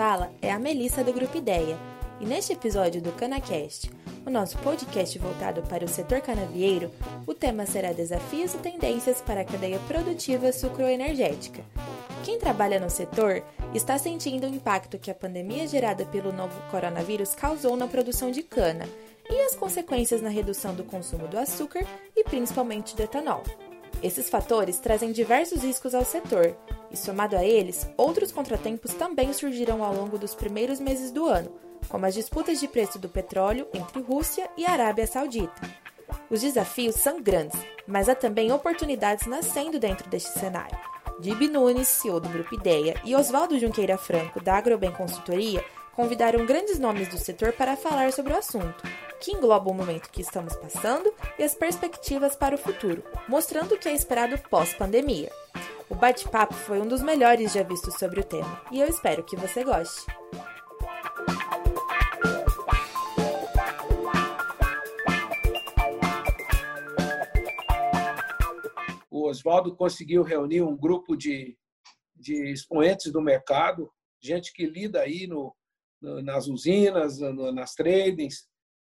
fala é a Melissa do Grupo Ideia, e neste episódio do CanaCast, o nosso podcast voltado para o setor canavieiro, o tema será desafios e tendências para a cadeia produtiva sucroenergética. Quem trabalha no setor está sentindo o impacto que a pandemia gerada pelo novo coronavírus causou na produção de cana e as consequências na redução do consumo do açúcar e principalmente do etanol. Esses fatores trazem diversos riscos ao setor, e somado a eles, outros contratempos também surgiram ao longo dos primeiros meses do ano, como as disputas de preço do petróleo entre Rússia e Arábia Saudita. Os desafios são grandes, mas há também oportunidades nascendo dentro deste cenário. Dib Nunes, CEO do Grupo Ideia, e Oswaldo Junqueira Franco, da Agrobem Consultoria, convidaram grandes nomes do setor para falar sobre o assunto, que engloba o momento que estamos passando e as perspectivas para o futuro, mostrando o que é esperado pós-pandemia. O bate-papo foi um dos melhores já vistos sobre o tema, e eu espero que você goste. O Oswaldo conseguiu reunir um grupo de, de expoentes do mercado, gente que lida aí no, nas usinas, nas tradings,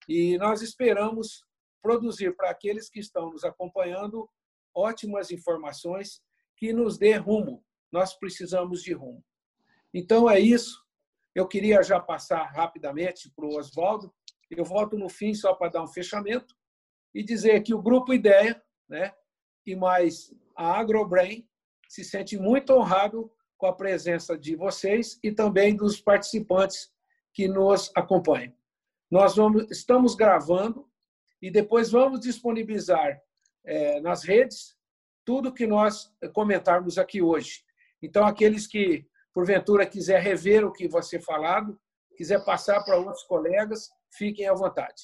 e nós esperamos produzir para aqueles que estão nos acompanhando ótimas informações que nos dê rumo. Nós precisamos de rumo. Então é isso. Eu queria já passar rapidamente para o Oswaldo. Eu volto no fim só para dar um fechamento e dizer que o Grupo Ideia, né, e mais a AgroBrain, se sente muito honrado com a presença de vocês e também dos participantes que nos acompanham. Nós vamos, estamos gravando e depois vamos disponibilizar é, nas redes tudo que nós comentarmos aqui hoje. Então, aqueles que, porventura, quiser rever o que você falado, quiser passar para outros colegas, fiquem à vontade.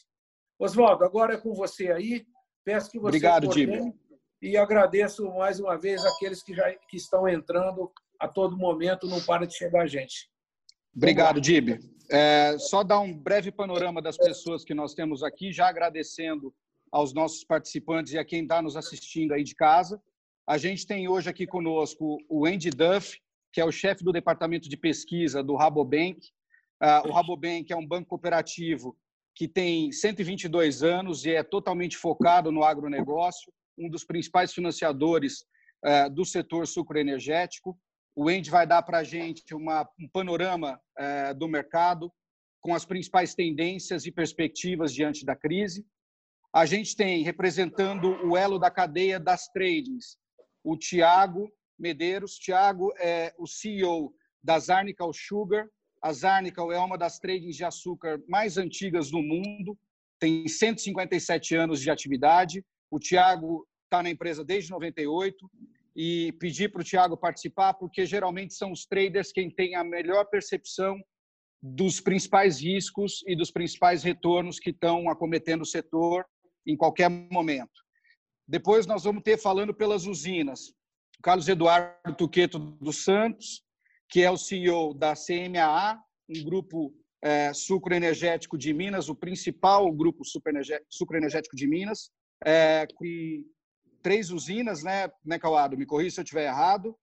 Oswaldo, agora é com você aí. Peço que você Obrigado, Dib. E agradeço mais uma vez aqueles que já que estão entrando a todo momento, não para de chegar a gente. Obrigado, Dib. É, só dar um breve panorama das pessoas que nós temos aqui, já agradecendo aos nossos participantes e a quem está nos assistindo aí de casa. A gente tem hoje aqui conosco o Andy Duff, que é o chefe do departamento de pesquisa do Rabobank. Uh, o Rabobank é um banco cooperativo que tem 122 anos e é totalmente focado no agronegócio, um dos principais financiadores uh, do setor sucroenergético. O Andy vai dar para a gente uma, um panorama é, do mercado com as principais tendências e perspectivas diante da crise. A gente tem, representando o elo da cadeia das tradings, o Tiago Medeiros. Tiago é o CEO da Zarnical Sugar. A Zarnical é uma das tradings de açúcar mais antigas do mundo, tem 157 anos de atividade. O Tiago está na empresa desde 98 e pedir para o Tiago participar, porque geralmente são os traders quem tem a melhor percepção dos principais riscos e dos principais retornos que estão acometendo o setor em qualquer momento. Depois nós vamos ter falando pelas usinas, Carlos Eduardo Tuqueto dos Santos, que é o CEO da CMAA, um grupo é, sucroenergético de Minas, o principal grupo sucroenergético de Minas, é, com três usinas, né, né Cauado? Me corrija se eu estiver errado,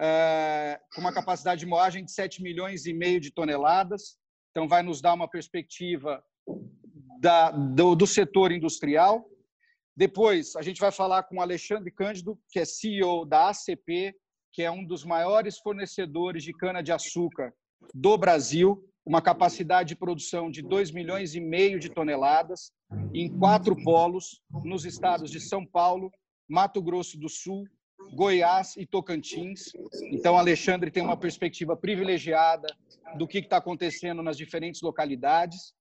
é, com uma capacidade de moagem de 7 milhões e meio de toneladas. Então, vai nos dar uma perspectiva da, do, do setor industrial. Depois, a gente vai falar com o Alexandre Cândido, que é CEO da ACP, que é um dos maiores fornecedores de cana-de-açúcar do Brasil, uma capacidade de produção de 2 milhões e meio de toneladas em quatro polos nos estados de São Paulo, Mato Grosso do Sul, Goiás e Tocantins. Então, Alexandre tem uma perspectiva privilegiada do que está acontecendo nas diferentes localidades.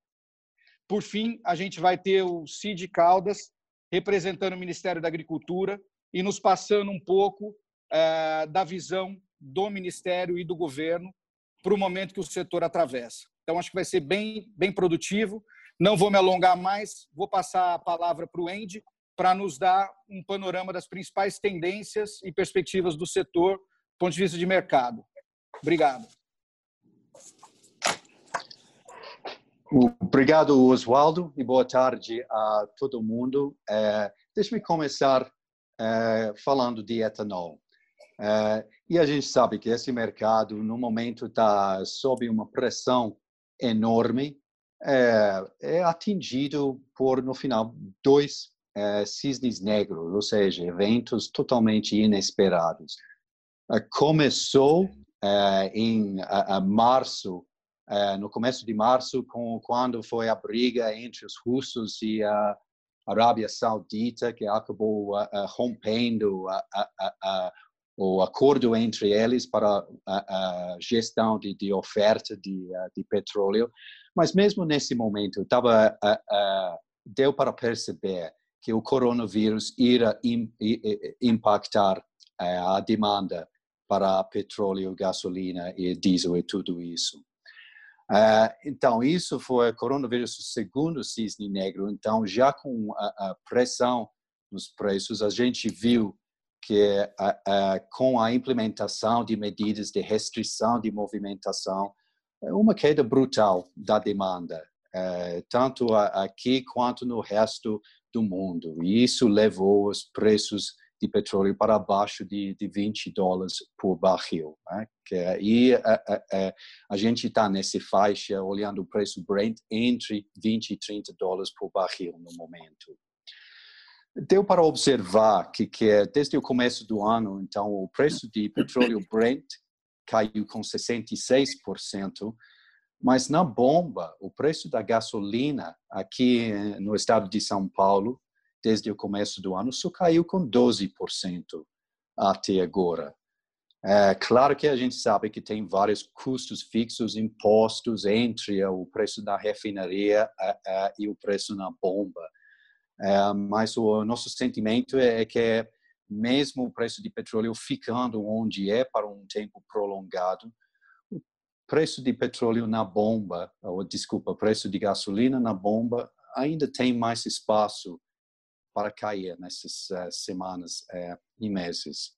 Por fim, a gente vai ter o Cid Caldas, representando o Ministério da Agricultura e nos passando um pouco é, da visão do Ministério e do governo para o momento que o setor atravessa. Então, acho que vai ser bem, bem produtivo. Não vou me alongar mais, vou passar a palavra para o Andy para nos dar um panorama das principais tendências e perspectivas do setor do ponto de vista de mercado. Obrigado. Obrigado, Oswaldo, e boa tarde a todo mundo. É, Deixe-me começar é, falando de etanol. É, e a gente sabe que esse mercado, no momento, está sob uma pressão enorme, é, é, atingido por, no final, dois é, cisnes negros, ou seja, eventos totalmente inesperados. É, começou é, em março, é, no começo de março, com, quando foi a briga entre os russos e a Arábia Saudita, que acabou rompendo a, a, a, o acordo entre eles para a, gestão de, de oferta de, de, petróleo. Mas mesmo nesse momento, estava deu para perceber que o coronavírus irá impactar a demanda para petróleo, gasolina e diesel e tudo isso. Uh, então, isso foi coronavírus, o segundo cisne negro. Então, já com a, a pressão nos preços, a gente viu que uh, uh, com a implementação de medidas de restrição de movimentação, uma queda brutal da demanda, tanto aqui quanto no resto do mundo. E isso levou os preços de petróleo para abaixo de, de 20 dólares por barril. Né? Que, é, e a, a, a gente está nessa faixa, olhando o preço Brent, entre 20 e 30 dólares por barril no momento. Deu para observar que, que é, desde o começo do ano, então, o preço de petróleo Brent caiu com 66%, mas na bomba, o preço da gasolina aqui no estado de São Paulo desde o começo do ano, só caiu com 12% até agora. É claro que a gente sabe que tem vários custos fixos impostos entre o preço da refinaria e o preço na bomba. É, mas o nosso sentimento é que mesmo o preço de petróleo ficando onde é para um tempo prolongado, o preço de petróleo na bomba, ou desculpa, o preço de gasolina na bomba ainda tem mais espaço para cair nessas uh, semanas uh, e meses.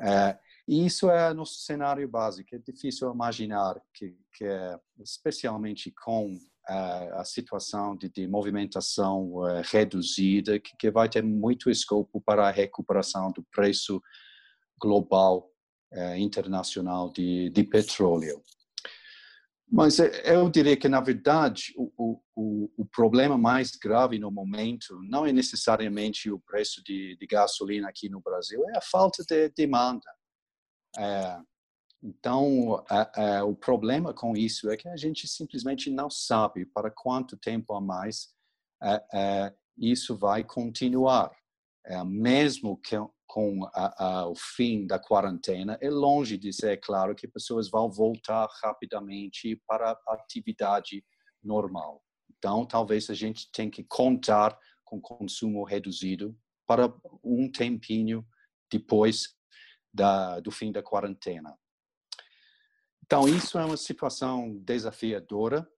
Uh, e isso é nosso cenário básico. É difícil imaginar que, que especialmente com a situação de, de movimentação reduzida, que, que, vai ter muito escopo para a recuperação do preço global internacional de, de petróleo. Mas é, eu diria que, na verdade, o, o, o, problema mais grave no momento não é necessariamente o preço de, de gasolina aqui no Brasil, é a falta de demanda. É, então, é, o problema com isso é que a gente simplesmente não sabe para quanto tempo a mais é, é, isso vai continuar. mesmo que, com a, a, o fim da quarentena, é longe de ser claro que pessoas vão voltar rapidamente para a atividade normal. Então, talvez a gente tenha que contar com consumo reduzido para um tempinho depois da, do fim da quarentena. Então, isso é uma situação desafiadora.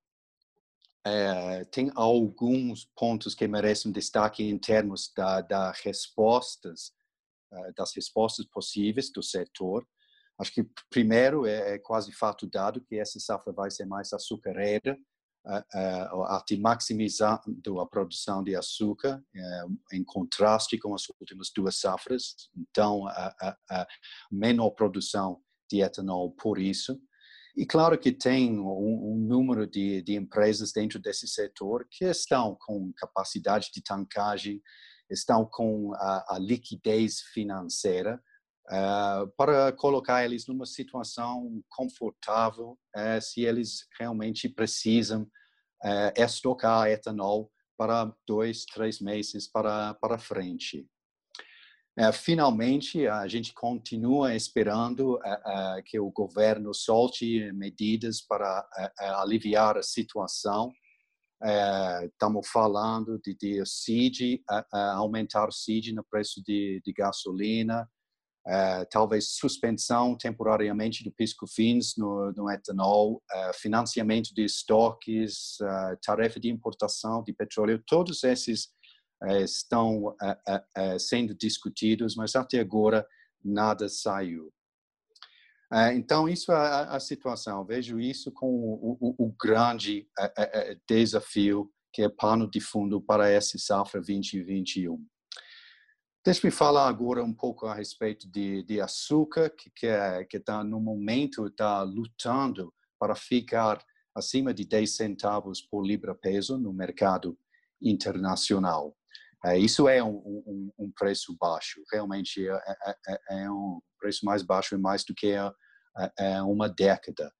É, tem alguns pontos que merecem destaque em termos da, da respostas das respostas possíveis do setor. Acho que primeiro é, é quase fato dado que essa safra vai ser mais açucareira, até maximizando a produção de açúcar eh, em contraste com as últimas duas safras. Então, a, menor produção de etanol por isso. E claro que tem um, um número de, de, empresas dentro desse setor que estão com capacidade de tancagem estão com a, a liquidez financeira uh, para colocar eles numa situação confortável uh, se eles realmente precisam uh, estocar etanol para dois, três meses para, para frente. finalmente, a gente continua esperando que o governo solte medidas para aliviar a situação estamos é, falando de, de CID, aumentar o CID no preço de, de gasolina, é, talvez suspensão temporariamente do pisco-fins no, no, etanol, é, financiamento de estoques, tarefa de importação de petróleo, todos esses estão sendo discutidos, mas até agora nada saiu. É, então, isso é a, situação. Vejo isso como o, o, o grande é, é, desafio que é pano de fundo para essa safra 2021. Deixe-me falar agora um pouco a respeito de, de açúcar, que que é, está no momento está lutando para ficar acima de 10 centavos por libra-peso no mercado internacional. É, isso é um, um, um, preço baixo, realmente é, é, é, é, um preço mais baixo e mais do que é, é, uma década.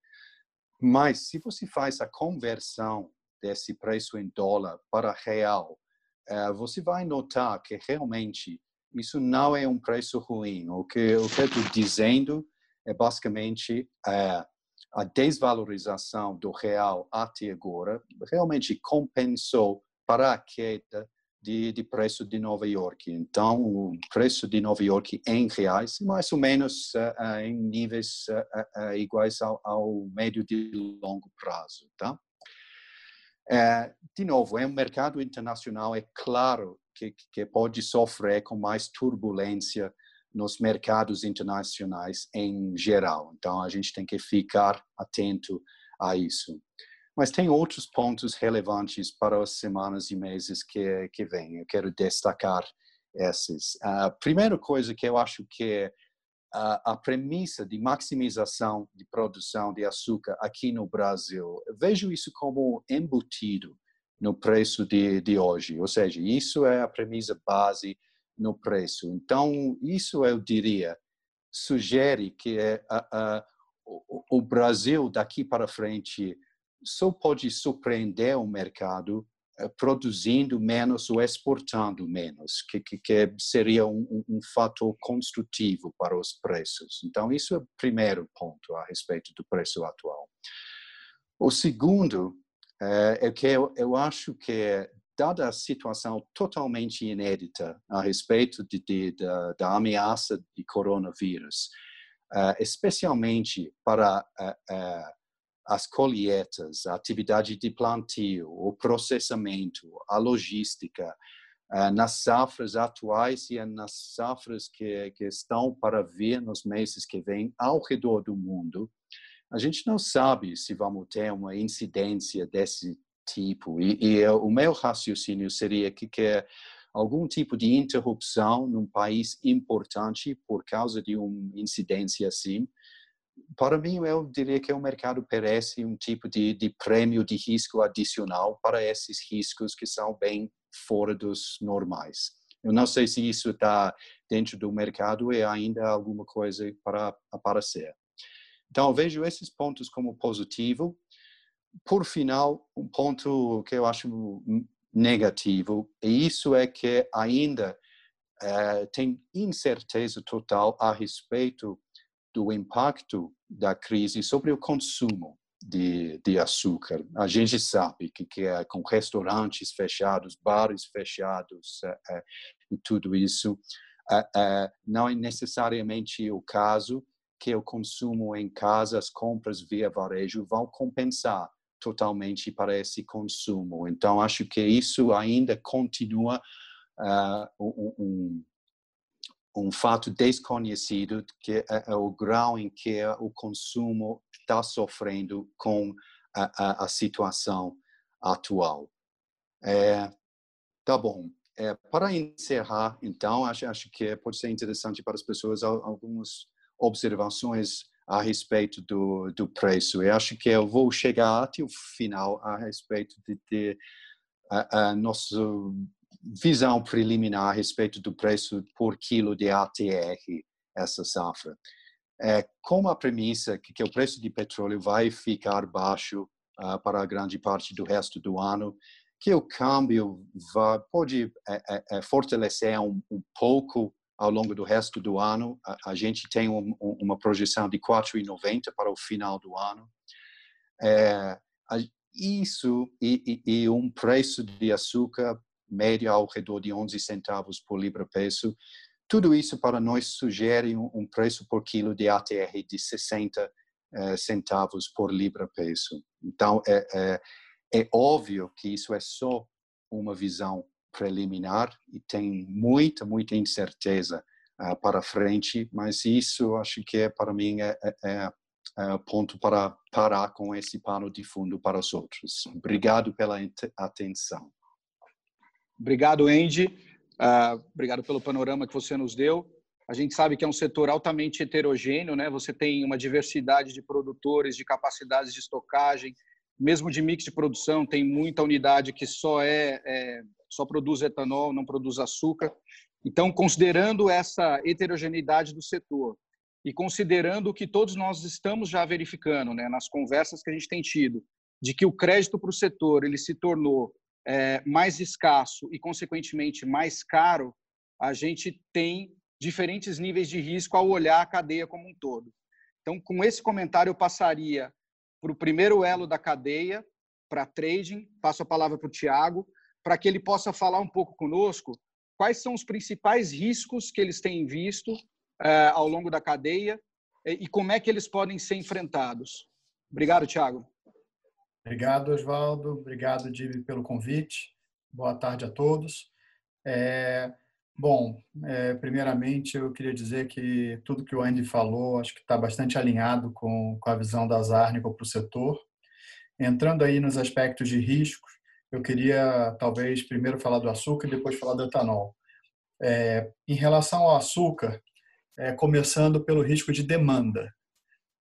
Mas se você faz a conversão desse preço em dólar para real, você vai notar que realmente isso não é um preço ruim. O que eu estou dizendo é basicamente a desvalorização do real até agora realmente compensou para a queda de, de, preço de Nova York. Então, o preço de Nova York em reais, mais ou menos uh, uh, em níveis uh, iguais ao, ao, médio e longo prazo. Tá? de novo, é um mercado internacional, é claro que, que pode sofrer com mais turbulência nos mercados internacionais em geral. Então, a gente tem que ficar atento a isso. Mas tem outros pontos relevantes para as semanas e meses que, que vêm. Eu quero destacar esses. A primeira coisa que eu acho que a, a premissa de maximização de produção de açúcar aqui no Brasil, vejo isso como embutido no preço de, de hoje. Ou seja, isso é a premissa base no preço. Então, isso eu diria, sugere que é, a, a, o, o Brasil daqui para frente só pode surpreender o mercado eh, produzindo menos ou exportando menos, que, que, que seria um, um, fator construtivo para os preços. Então, isso é o primeiro ponto a respeito do preço atual. O segundo é, é que eu, eu acho que dada a situação totalmente inédita a respeito de, de, da, da, ameaça de coronavírus, uh, especialmente para as colheitas, a atividade de plantio, o processamento, a logística, nas safras atuais e nas safras que, que estão para vir nos meses que vêm ao redor do mundo, a gente não sabe se vamos ter uma incidência desse tipo. E, e o meu raciocínio seria que, que algum tipo de interrupção num país importante por causa de uma incidência assim, para mim, eu diria que o mercado merece um tipo de, de prêmio de risco adicional para esses riscos que são bem fora dos normais. Eu não sei se isso está dentro do mercado e ainda alguma coisa para aparecer. Então, eu vejo esses pontos como positivo por final, um ponto que eu acho negativo, e isso é que ainda é, tem incerteza total a respeito do impacto da crise sobre o consumo de, de açúcar. A gente sabe que, que é com restaurantes fechados, bares fechados é, é, e tudo isso, não é necessariamente o caso que o consumo em casa, as compras via varejo vão compensar totalmente para esse consumo. Então, acho que isso ainda continua uh, um, um, fato desconhecido, que é, é, o grau em que o consumo está sofrendo com a, a, a situação atual. É, tá bom. É, para encerrar, então, acho, acho que pode ser interessante para as pessoas algumas observações a respeito do, do preço. Eu acho que eu vou chegar até o final a respeito de, de a, a nossa visão preliminar a respeito do preço por quilo de ATR essa safra. É, com a premissa que, que o preço de petróleo vai ficar baixo uh, para a grande parte do resto do ano, que o câmbio vai, pode é, é, é fortalecer um, um pouco ao longo do resto do ano. A, a gente tem um, uma projeção de 4,90 para o final do ano. É, isso e, e, e, um preço de açúcar médio ao redor de 11 centavos por libra-peso, tudo isso para nós sugere um, preço por quilo de ATR de 60 é, centavos por libra-peso. Então, é, é, é óbvio que isso é só uma visão preliminar e tem muita, muita incerteza uh, para frente, mas isso acho que é, para mim é, é, é, é ponto para parar com esse pano de fundo para os outros. Obrigado pela atenção. Obrigado, Andy. Uh, obrigado pelo panorama que você nos deu. A gente sabe que é um setor altamente heterogêneo, né? Você tem uma diversidade de produtores, de capacidades de estocagem, mesmo de mix de produção, tem muita unidade que só é, é só produz etanol, não produz açúcar. Então, considerando essa heterogeneidade do setor e considerando o que todos nós estamos já verificando, né, nas conversas que a gente tem tido, de que o crédito para o setor ele se tornou é, mais escasso e, consequentemente, mais caro, a gente tem diferentes níveis de risco ao olhar a cadeia como um todo. Então, com esse comentário, eu passaria para o primeiro elo da cadeia, para trading, passo a palavra para o Tiago, para que ele possa falar um pouco conosco quais são os principais riscos que eles têm visto é, ao longo da cadeia e como é que eles podem ser enfrentados. Obrigado, Tiago. Obrigado, Oswaldo. Obrigado, Dibi, pelo convite. Boa tarde a todos. É, bom, é, primeiramente eu queria dizer que tudo que o Andy falou acho que está bastante alinhado com, com a visão da Zarnico para o setor. Entrando aí nos aspectos de riscos, eu queria talvez primeiro falar do açúcar e depois falar do etanol. É, em relação ao açúcar, é, começando pelo risco de demanda.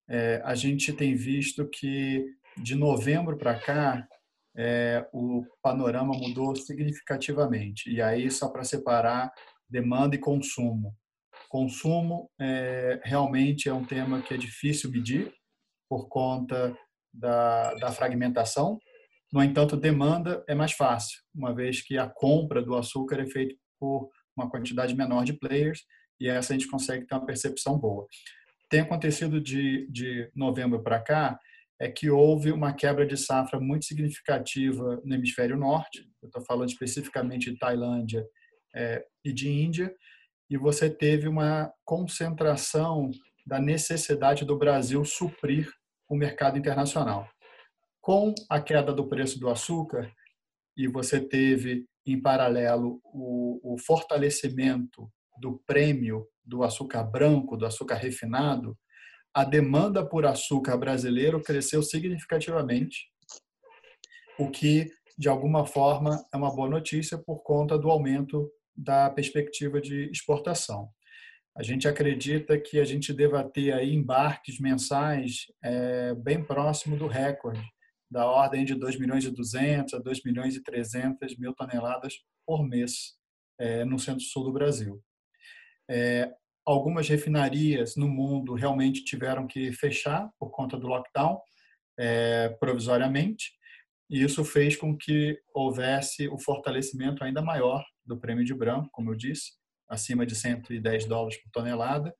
É, a gente tem visto que de novembro para cá, é, o panorama mudou significativamente. E aí, só para separar demanda e consumo. Consumo é, realmente é um tema que é difícil medir por conta da, da fragmentação. No entanto, demanda é mais fácil, uma vez que a compra do açúcar é feita por uma quantidade menor de players e essa a gente consegue ter uma percepção boa. Tem acontecido de, de novembro para cá é que houve uma quebra de safra muito significativa no hemisfério norte. Eu estou falando especificamente de Tailândia é, e de Índia, e você teve uma concentração da necessidade do Brasil suprir o mercado internacional. Com a queda do preço do açúcar, e você teve em paralelo o, o fortalecimento do prêmio do açúcar branco, do açúcar refinado, a demanda por açúcar brasileiro cresceu significativamente, o que, de alguma forma, é uma boa notícia por conta do aumento da perspectiva de exportação. A gente acredita que a gente deva ter aí embarques mensais é, bem próximo do recorde, da ordem de 2 milhões e 200 a 2 milhões e 300 mil toneladas por mês é, no centro-sul do Brasil. É, algumas refinarias no mundo realmente tiveram que fechar por conta do lockdown, é, provisoriamente, e isso fez com que houvesse o fortalecimento ainda maior do prêmio de branco, como eu disse, acima de 110 dólares por tonelada,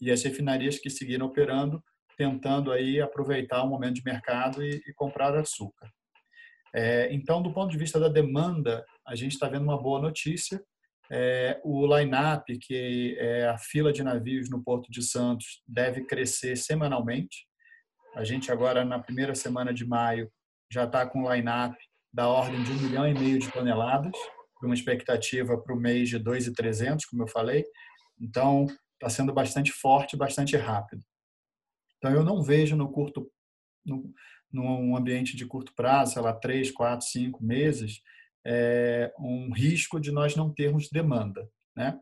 e as refinarias que seguiram operando, tentando aí aproveitar o momento de mercado e, e comprar açúcar. É, então, do ponto de vista da demanda, a gente está vendo uma boa notícia, é, o line-up, que é a fila de navios no Porto de Santos, deve crescer semanalmente. A gente agora, na primeira semana de maio, já está com line-up da ordem de um milhão e meio de toneladas, uma expectativa para o mês de 2,300, como eu falei. Então, está sendo bastante forte, bastante rápido. Então, eu não vejo no curto, no, num ambiente de curto prazo, sei lá, três, quatro, cinco meses, é, um risco de nós não termos demanda. Né?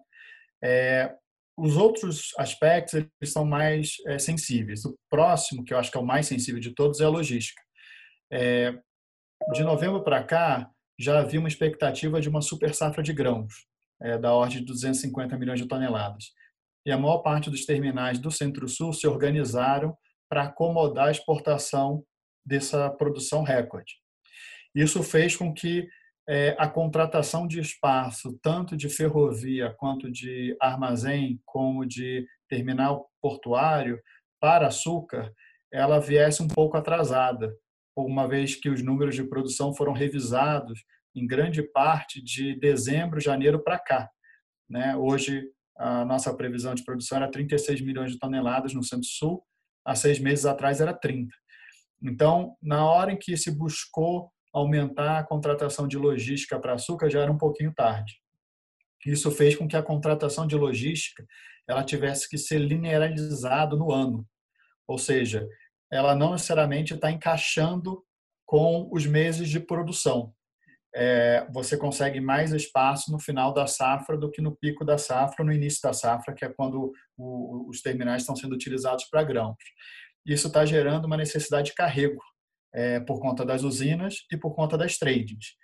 É, os outros aspectos eles são mais é, sensíveis. O próximo, que eu acho que é o mais sensível de todos, é a logística. É, de novembro para cá, já havia uma expectativa de uma super safra de grãos, é, da ordem de 250 milhões de toneladas. E a maior parte dos terminais do Centro-Sul se organizaram para acomodar a exportação dessa produção recorde. Isso fez com que é, a contratação de espaço, tanto de ferrovia quanto de armazém, como de terminal portuário, para açúcar, ela viesse um pouco atrasada, uma vez que os números de produção foram revisados em grande parte de dezembro, janeiro para cá. Né? Hoje, a nossa previsão de produção era 36 milhões de toneladas no Centro-Sul, há seis meses atrás era 30. Então, na hora em que se buscou aumentar a contratação de logística para açúcar já era um pouquinho tarde. Isso fez com que a contratação de logística ela tivesse que ser linearizado no ano, ou seja, ela não necessariamente está encaixando com os meses de produção. é, você consegue mais espaço no final da safra do que no pico da safra, no início da safra, que é quando o, os terminais estão sendo utilizados para grãos. Isso está gerando uma necessidade de carrego é, por conta das usinas e por conta das tradings.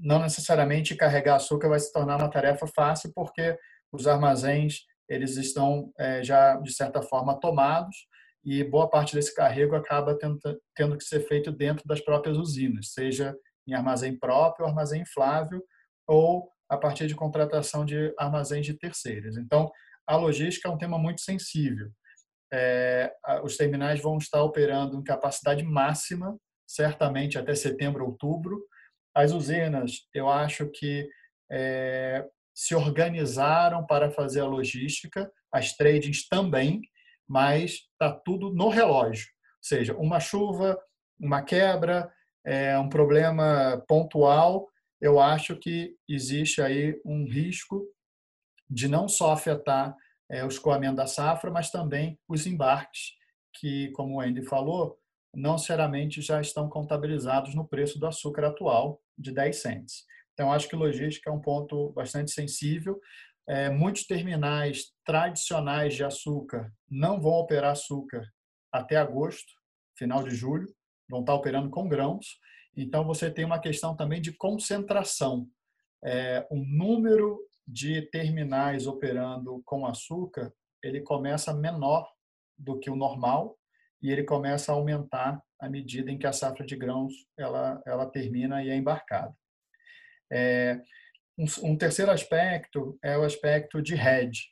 Não necessariamente carregar açúcar vai se tornar uma tarefa fácil, porque os armazéns eles estão é, já de certa forma tomados e boa parte desse carrego acaba tendo, tendo que ser feito dentro das próprias usinas, seja em armazém próprio, armazém inflável ou a partir de contratação de armazéns de terceiros. Então, a logística é um tema muito sensível. É, os terminais vão estar operando em capacidade máxima, certamente até setembro, outubro. As usinas, eu acho que é, se organizaram para fazer a logística, as tradings também, mas está tudo no relógio. Ou seja, uma chuva, uma quebra, é um problema pontual, eu acho que existe aí um risco de não só afetar é, o escoamento da safra, mas também os embarques, que, como o Andy falou, não necessariamente já estão contabilizados no preço do açúcar atual, de 10 cents. Então, acho que logística é um ponto bastante sensível. É, muitos terminais tradicionais de açúcar não vão operar açúcar até agosto, final de julho vão estar operando com grãos. Então, você tem uma questão também de concentração. É, o número de terminais operando com açúcar, ele começa menor do que o normal e ele começa a aumentar à medida em que a safra de grãos ela, ela termina e é embarcada. É, um, um, terceiro aspecto é o aspecto de hedge.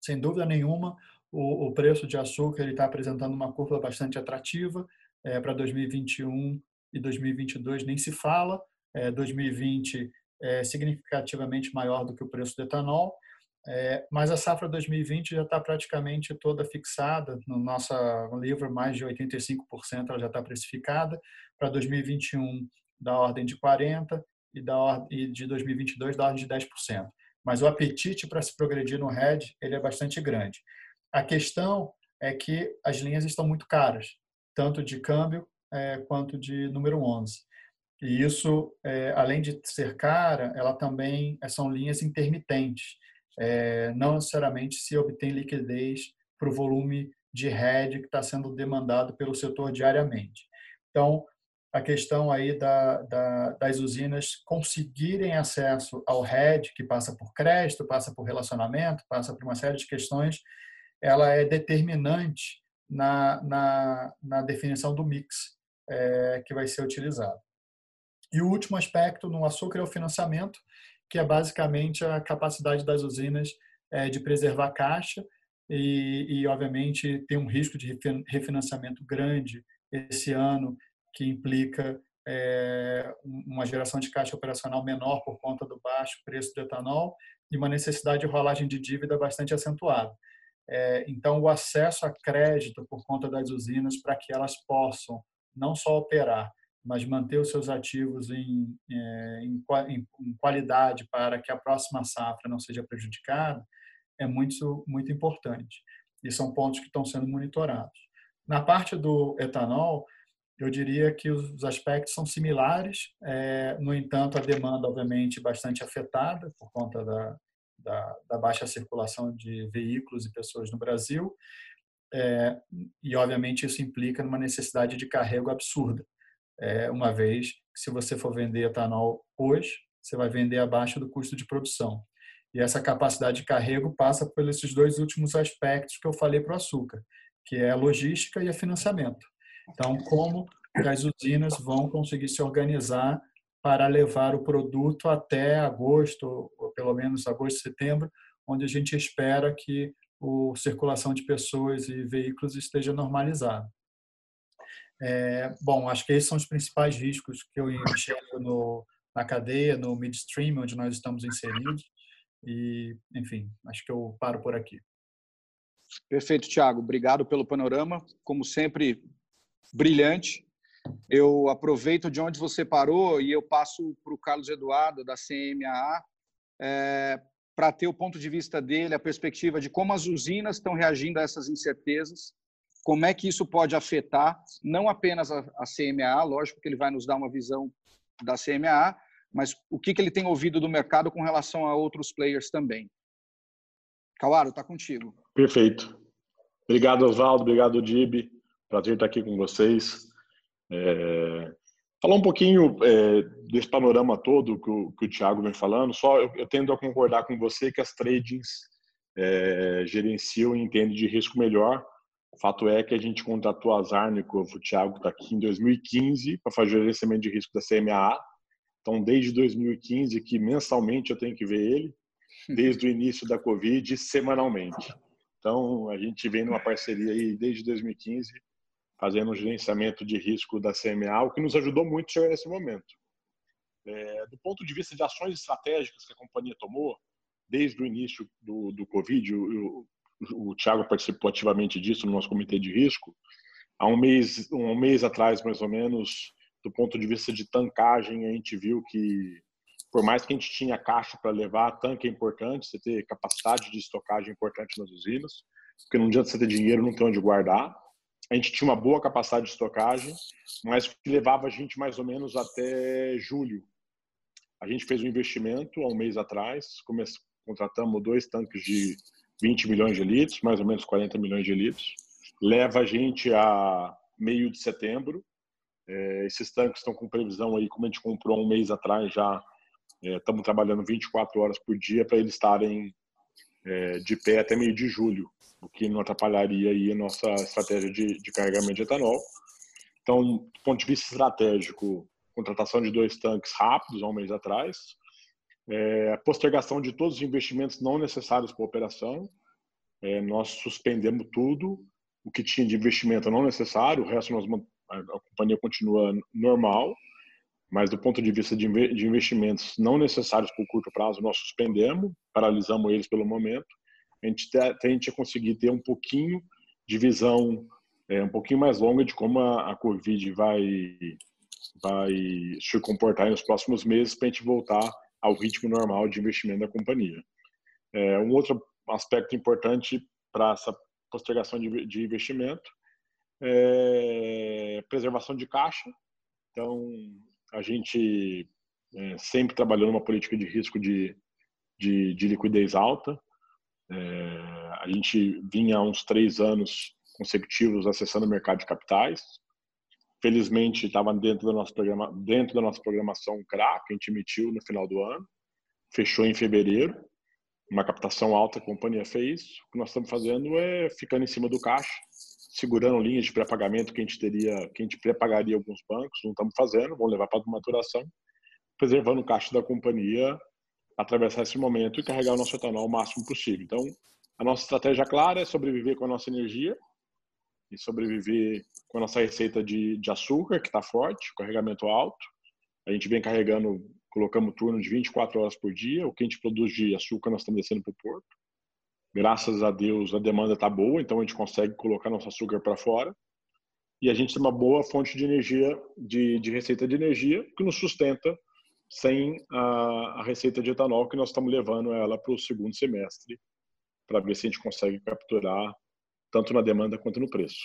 Sem dúvida nenhuma, o, o preço de açúcar está apresentando uma curva bastante atrativa é, para 2021 e 2022 nem se fala. É, 2020 é significativamente maior do que o preço do etanol, é, mas a safra 2020 já está praticamente toda fixada. No nosso livro, mais de 85% ela já está precificada. Para 2021, da ordem de 40% e, da, e de 2022, da ordem de 10%. Mas o apetite para se progredir no RED ele é bastante grande. A questão é que as linhas estão muito caras tanto de câmbio é, quanto de número 11. E isso, é, além de ser cara, ela também são linhas intermitentes. É, não necessariamente se obtém liquidez para o volume de RED que está sendo demandado pelo setor diariamente. Então, a questão aí da, da, das usinas conseguirem acesso ao RED, que passa por crédito, passa por relacionamento, passa por uma série de questões, ela é determinante na, na, na definição do mix é, que vai ser utilizado. E o último aspecto no açúcar é o financiamento, que é basicamente a capacidade das usinas é, de preservar caixa e, e, obviamente, tem um risco de refinanciamento grande esse ano, que implica é, uma geração de caixa operacional menor por conta do baixo preço do etanol e uma necessidade de rolagem de dívida bastante acentuada. É, então, o acesso a crédito por conta das usinas para que elas possam não só operar, mas manter os seus ativos em, é, em, em, qualidade para que a próxima safra não seja prejudicada, é muito, muito importante. E são pontos que estão sendo monitorados. Na parte do etanol, eu diria que os aspectos são similares, é, no entanto, a demanda, obviamente, bastante afetada por conta da, da, da baixa circulação de veículos e pessoas no Brasil, é, e obviamente isso implica numa necessidade de carrego absurda, é, uma vez que se você for vender etanol hoje, você vai vender abaixo do custo de produção. E essa capacidade de carrego passa por esses dois últimos aspectos que eu falei para o açúcar, que é a logística e a financiamento. Então, como as usinas vão conseguir se organizar para levar o produto até agosto, ou pelo menos agosto, setembro, onde a gente espera que a circulação de pessoas e veículos esteja normalizada. É, bom, acho que esses são os principais riscos que eu enxergo no, na cadeia, no midstream, onde nós estamos inseridos. E, enfim, acho que eu paro por aqui. Perfeito, Tiago. Obrigado pelo panorama. Como sempre, brilhante. Eu aproveito de onde você parou e eu passo para o Carlos Eduardo, da CMAA, é, para ter o ponto de vista dele, a perspectiva de como as usinas estão reagindo a essas incertezas, como é que isso pode afetar não apenas a, a lógico que ele vai nos dar uma visão da CMA, mas o que, que ele tem ouvido do mercado com relação a outros players também. Cauaro, está contigo. Perfeito. Obrigado, Oswaldo. Obrigado, Dib. Prazer estar aqui com vocês. É... Falar um pouquinho é, desse panorama todo que o, que o Thiago vem falando, só eu, eu, tendo a concordar com você que as tradings é, gerenciam e entendem de risco melhor. O fato é que a gente contratou a Zarnikov, o Thiago está aqui em 2015 para fazer gerenciamento de risco da CMAA. Então, desde 2015 que mensalmente eu tenho que ver ele, desde o início da Covid, semanalmente. Então, a gente vem numa parceria aí desde 2015 fazendo um gerenciamento de risco da CMA, o que nos ajudou muito chegar nesse momento. É, do ponto de vista de ações estratégicas que a companhia tomou, desde o início do, do Covid, o, o, Thiago participou ativamente disso no nosso comitê de risco, há um mês, um mês atrás, mais ou menos, do ponto de vista de tancagem, a gente viu que, por mais que a gente tinha caixa para levar, tanque é importante, você ter capacidade de estocagem importante nas usinas, porque não adianta você ter dinheiro, não ter onde guardar a gente tinha uma boa capacidade de estocagem, mas que levava a gente mais ou menos até julho. A gente fez um investimento há um mês atrás, contratamos dois tanques de 20 milhões de litros, mais ou menos 40 milhões de litros. Leva a gente a meio de setembro. É, esses tanques estão com previsão aí, como a gente comprou um mês atrás já, é, estamos trabalhando 24 horas por dia para eles estarem é, de pé até meio de julho o que não atrapalharia aí a nossa estratégia de, de carregamento de etanol. Então, do ponto de vista estratégico, contratação de dois tanques rápidos há um mês atrás, é, postergação de todos os investimentos não necessários para a operação, é, nós suspendemos tudo, o que tinha de investimento não necessário, o resto nós, a, a companhia continua normal, mas do ponto de vista de, de investimentos não necessários para o curto prazo, nós suspendemos, paralisamos eles pelo momento, a gente tende a conseguir ter um pouquinho de visão é, um pouquinho mais longa de como a, a Covid vai, vai se comportar nos próximos meses para a gente voltar ao ritmo normal de investimento da companhia. É, um outro aspecto importante para essa postergação de, de investimento é preservação de caixa. Então, a gente é, sempre trabalhou numa política de risco de, de, de liquidez alta. É, a gente vinha há uns três anos consecutivos acessando o mercado de capitais. Felizmente, estava dentro da nossa programa, dentro da nossa programação CRA, que a gente emitiu no final do ano. Fechou em fevereiro. Uma captação alta a companhia fez. O que nós estamos fazendo é ficando em cima do caixa, segurando linhas de pré-pagamento que a gente teria, que a gente pré-pagaria alguns bancos. Não estamos fazendo, vamos levar para a maturação, preservando o caixa da companhia atravessar esse momento e carregar o nosso etanol o máximo possível. Então, a nossa estratégia clara é sobreviver com a nossa energia e sobreviver com a nossa receita de, de açúcar, que está forte, carregamento alto. A gente vem carregando, colocamos turno de 24 horas por dia. O que a gente produz de açúcar, nós estamos descendo para o porto. Graças a Deus, a demanda está boa, então a gente consegue colocar nosso açúcar para fora. E a gente tem uma boa fonte de energia, de, de receita de energia, que nos sustenta sem a, a receita de etanol que nós estamos levando ela para o segundo semestre, para ver se a gente consegue capturar tanto na demanda quanto no preço.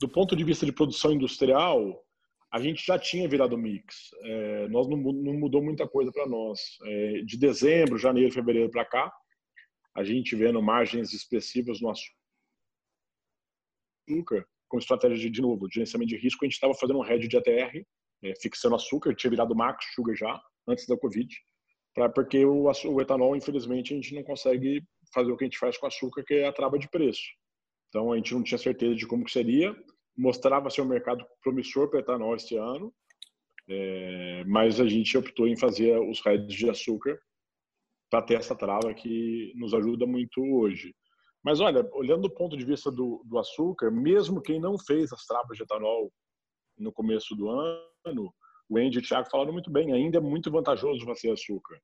Do ponto de vista de produção industrial, a gente já tinha virado mix. É, nós não, não, mudou muita coisa para nós. É, de dezembro, janeiro, fevereiro para cá, a gente vendo margens expressivas no açúcar, com estratégia de, de novo, de gerenciamento de risco, a gente estava fazendo um hedge de ATR, é, fixando açúcar, tinha virado max sugar já, antes da Covid, pra, porque o, o etanol, infelizmente, a gente não consegue fazer o que a gente faz com açúcar, que é a trava de preço. Então, a gente não tinha certeza de como que seria, mostrava ser um mercado promissor para etanol este ano, é, mas a gente optou em fazer os heads de açúcar para ter essa trava que nos ajuda muito hoje. Mas olha, olhando do ponto de vista do, do açúcar, mesmo quem não fez as travas de etanol no começo do ano, o Andy e o Thiago falaram muito bem, ainda é muito vantajoso fazer açúcar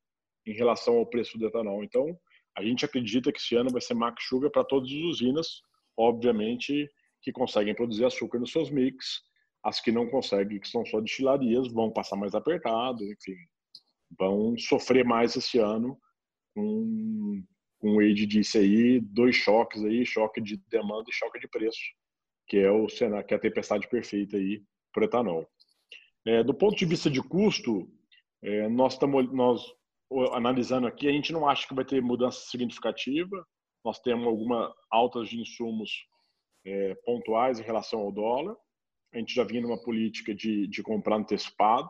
em relação ao preço do etanol. Então, a gente acredita que esse ano vai ser max sugar para todas as usinas, obviamente, que conseguem produzir açúcar nos seus mix. As que não conseguem, que são só destilarias, vão passar mais apertado, enfim, vão sofrer mais esse ano com, o Wade disse aí, dois choques aí, choque de demanda e choque de preço, que é o que é a tempestade perfeita aí para etanol. É, do ponto de vista de custo, É, nós estamos nós analisando aqui, a gente não acha que vai ter mudança significativa. Nós temos algumas altas de insumos é, pontuais em relação ao dólar. A gente já vinha numa política de, de comprar antecipado.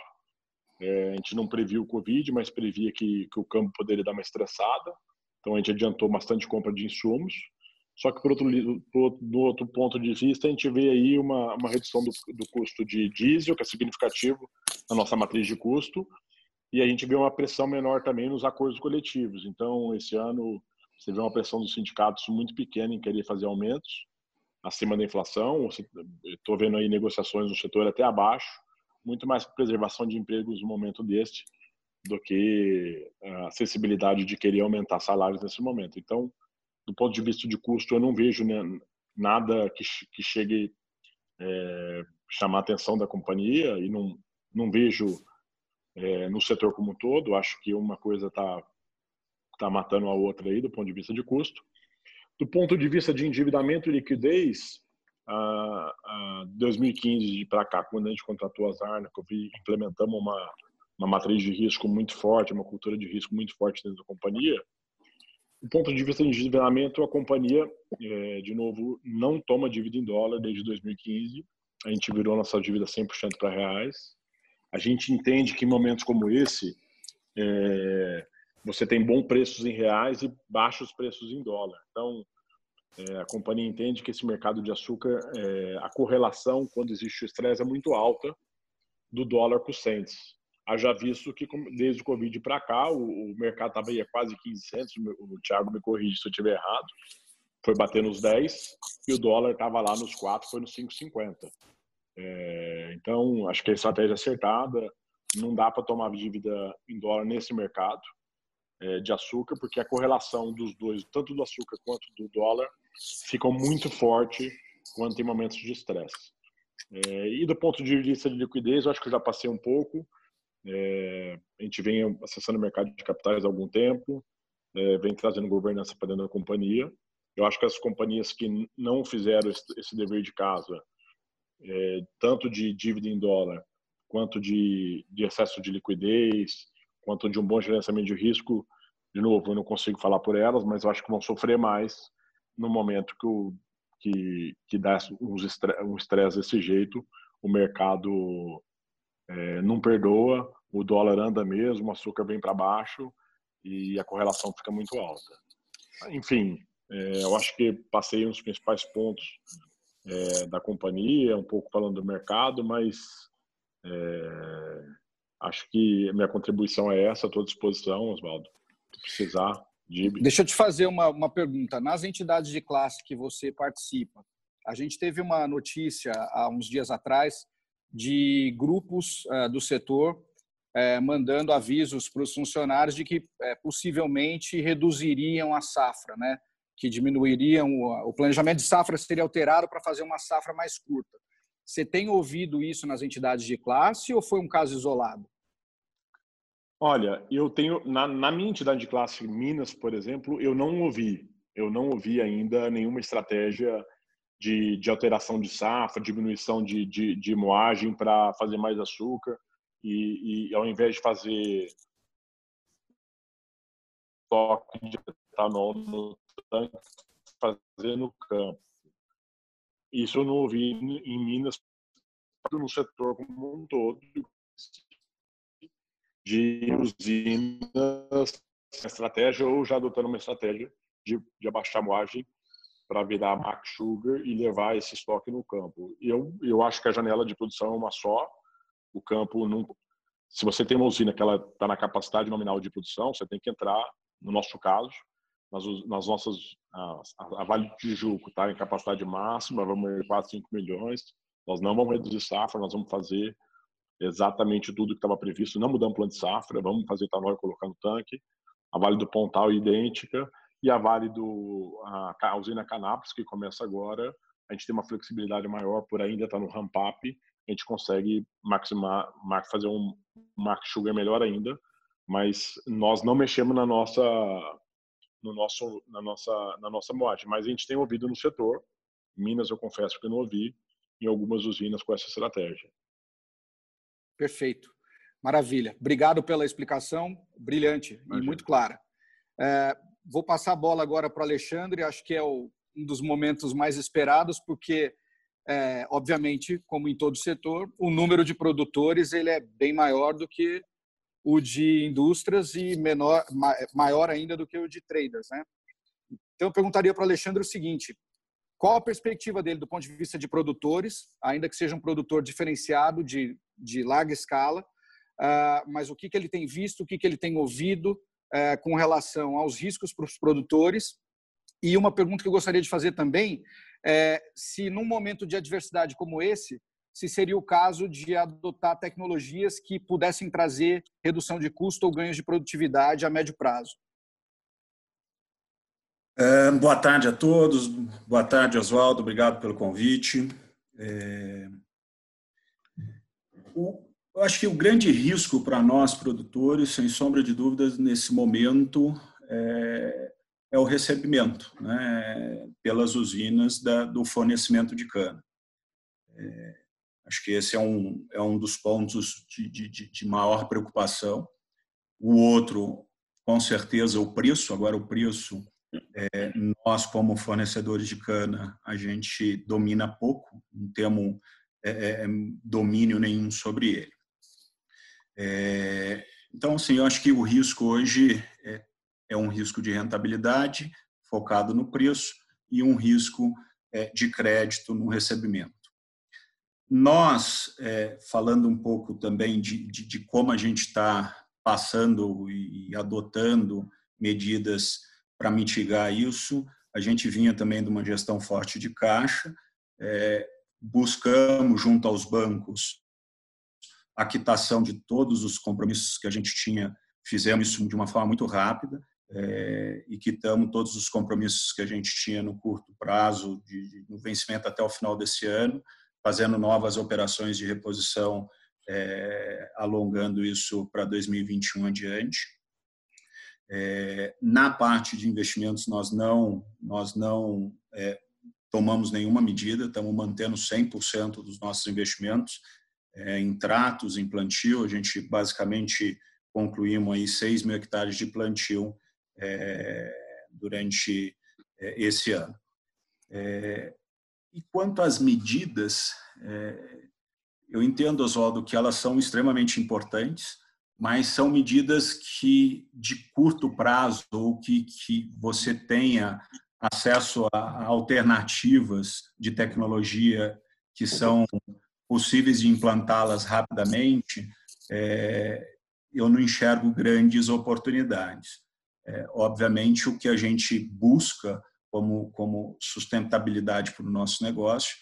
É, a gente não previu o Covid, mas previa que, que o campo poderia dar uma estressada. Então a gente adiantou bastante compra de insumos. Só que, por outro, por, do outro ponto de vista, a gente vê aí uma, uma redução do, do custo de diesel, que é significativo na nossa matriz de custo, e a gente vê uma pressão menor também nos acordos coletivos. Então, esse ano, você vê uma pressão dos sindicatos muito pequena em querer fazer aumentos acima da inflação. Estou vendo aí negociações no setor até abaixo, muito mais preservação de empregos no momento deste do que a acessibilidade de querer aumentar salários nesse momento. Então, do ponto de vista de custo, eu não vejo nada que, que chegue é, chamar a atenção da companhia e não, não vejo é, no setor como um todo. Acho que uma coisa está tá matando a outra aí do ponto de vista de custo. Do ponto de vista de endividamento e liquidez, a, a 2015 para cá, quando a gente contratou a Zarna, implementamos uma, uma matriz de risco muito forte, uma cultura de risco muito forte dentro da companhia, do ponto de vista de endividamento, a companhia, é, de novo, não toma dívida em dólar desde 2015. A gente virou nossa dívida 100% para reais. A gente entende que em momentos como esse, é, você tem bons preços em reais e baixos preços em dólar. Então, é, a companhia entende que esse mercado de açúcar, é, a correlação quando existe o estresse é muito alta do dólar com o cents haja visto que desde o Covid para cá, o, o mercado estava aí a quase 15 centos, o, Thiago me corrige se eu estiver errado, foi bater nos 10 e o dólar estava lá nos 4, foi nos 5,50. É, então, acho que a estratégia é acertada, não dá para tomar dívida em dólar nesse mercado é, de açúcar, porque a correlação dos dois, tanto do açúcar quanto do dólar, ficam muito forte quando tem momentos de estresse. É, e do ponto de vista de liquidez, eu acho que eu já passei um pouco. É, a gente vem acessando o mercado de capitais há algum tempo, é, vem trazendo governança para dentro da companhia. Eu acho que as companhias que não fizeram esse, esse dever de casa, é, tanto de dívida em dólar, quanto de, de, excesso de liquidez, quanto de um bom gerenciamento de risco, de novo, eu não consigo falar por elas, mas eu acho que vão sofrer mais no momento que, o, que, que dá um estresse desse jeito, o mercado é, não perdoa, o dólar anda mesmo, o açúcar vem para baixo e a correlação fica muito alta. Enfim, é, eu acho que passei uns principais pontos é, da companhia, um pouco falando do mercado, mas é, acho que minha contribuição é essa, à disposição, Oswaldo, se precisar. Dib. Deixa eu te fazer uma, uma pergunta. Nas entidades de classe que você participa, a gente teve uma notícia há uns dias atrás de grupos uh, do setor uh, mandando avisos para os funcionários de que uh, possivelmente reduziriam a safra, né? que diminuiriam o, o planejamento de safra seria alterado para fazer uma safra mais curta. Você tem ouvido isso nas entidades de classe ou foi um caso isolado? Olha, eu tenho na, na minha entidade de classe Minas, por exemplo, eu não ouvi, eu não ouvi ainda nenhuma estratégia de, de alteração de safra, diminuição de, de, de moagem para fazer mais açúcar e, e, ao invés de fazer toque de etanol no tanque, fazer no campo. Isso eu não ouvi em Minas, no setor como um todo, de usinas, estratégia ou já adotando uma estratégia de, de abaixar a moagem para virar Max Sugar e levar esse estoque no campo. Eu, eu acho que a janela de produção é uma só. O campo não. Se você tem uma usina que ela está na capacidade nominal de produção, você tem que entrar, no nosso caso, nas, nas nossas. A, a Vale do Tijuco está em capacidade máxima, vamos ir 4, 5 milhões. Nós não vamos reduzir safra, nós vamos fazer exatamente tudo que estava previsto, não mudamos o plano de safra, vamos fazer etanol e colocar no tanque. A Vale do Pontal idêntica e a Vale do a, a usina Canapes, que começa agora, a gente tem uma flexibilidade maior por ainda estar tá no ramp up, a gente consegue maximar, fazer um mark sugar melhor ainda, mas nós não mexemos na nossa no nosso na nossa na nossa moagem, mas a gente tem ouvido no setor. Minas eu confesso que não ouvi em algumas usinas com essa estratégia. Perfeito. Maravilha. Obrigado pela explicação, brilhante Imagina. e muito clara. É, vou passar a bola agora para o Alexandre, acho que é o, um dos momentos mais esperados, porque, é, obviamente, como em todo setor, o número de produtores ele é bem maior do que o de indústrias e menor, maior ainda do que o de traders. Né? Então, eu perguntaria para o Alexandre o seguinte, qual a perspectiva dele do ponto de vista de produtores, ainda que seja um produtor diferenciado de, de larga escala, uh, mas o que, que ele tem visto, o que, que ele tem ouvido uh, com relação aos riscos para os produtores? E uma pergunta que eu gostaria de fazer também é se num momento de adversidade como esse, se seria o caso de adotar tecnologias que pudessem trazer redução de custo ou ganhos de produtividade a médio prazo. É, boa tarde a todos. Boa tarde, Oswaldo. Obrigado pelo convite. É... O, eu acho que o grande risco para nós, produtores, sem sombra de dúvidas, nesse momento, é, é o recebimento né, pelas usinas da, do fornecimento de cana. É, acho que esse é um, é um dos pontos de, de, de maior preocupação. O outro, com certeza, o preço. Agora, o preço é, nós, como fornecedores de cana, a gente domina pouco, não temos é, é, é, domínio nenhum sobre ele. É, então, assim, eu acho que o risco hoje é, é, um risco de rentabilidade focado no preço e um risco de crédito no recebimento. Nós, falando um pouco também de, de, de como a gente está passando e adotando medidas para mitigar isso. A gente vinha também de uma gestão forte de caixa, é, buscamos, junto aos bancos, a quitação de todos os compromissos que a gente tinha, fizemos isso de uma forma muito rápida é, e quitamos todos os compromissos que a gente tinha no curto prazo, de, de, no vencimento até o final desse ano, fazendo novas operações de reposição, é, alongando isso para 2021 adiante. É, na parte de investimentos, nós não, nós não é, tomamos nenhuma medida, estamos mantendo 100% dos nossos investimentos é, em tratos, em plantio. A gente basicamente concluímos aí 6 mil hectares de plantio é, durante é, esse ano. É, e quanto às medidas, eu entendo, Oswaldo, que elas são extremamente importantes mas são medidas que de curto prazo ou que, que você tenha acesso a alternativas de tecnologia que são possíveis de implantá-las rapidamente, é, eu não enxergo grandes oportunidades. É, obviamente, o que a gente busca como, como sustentabilidade para o nosso negócio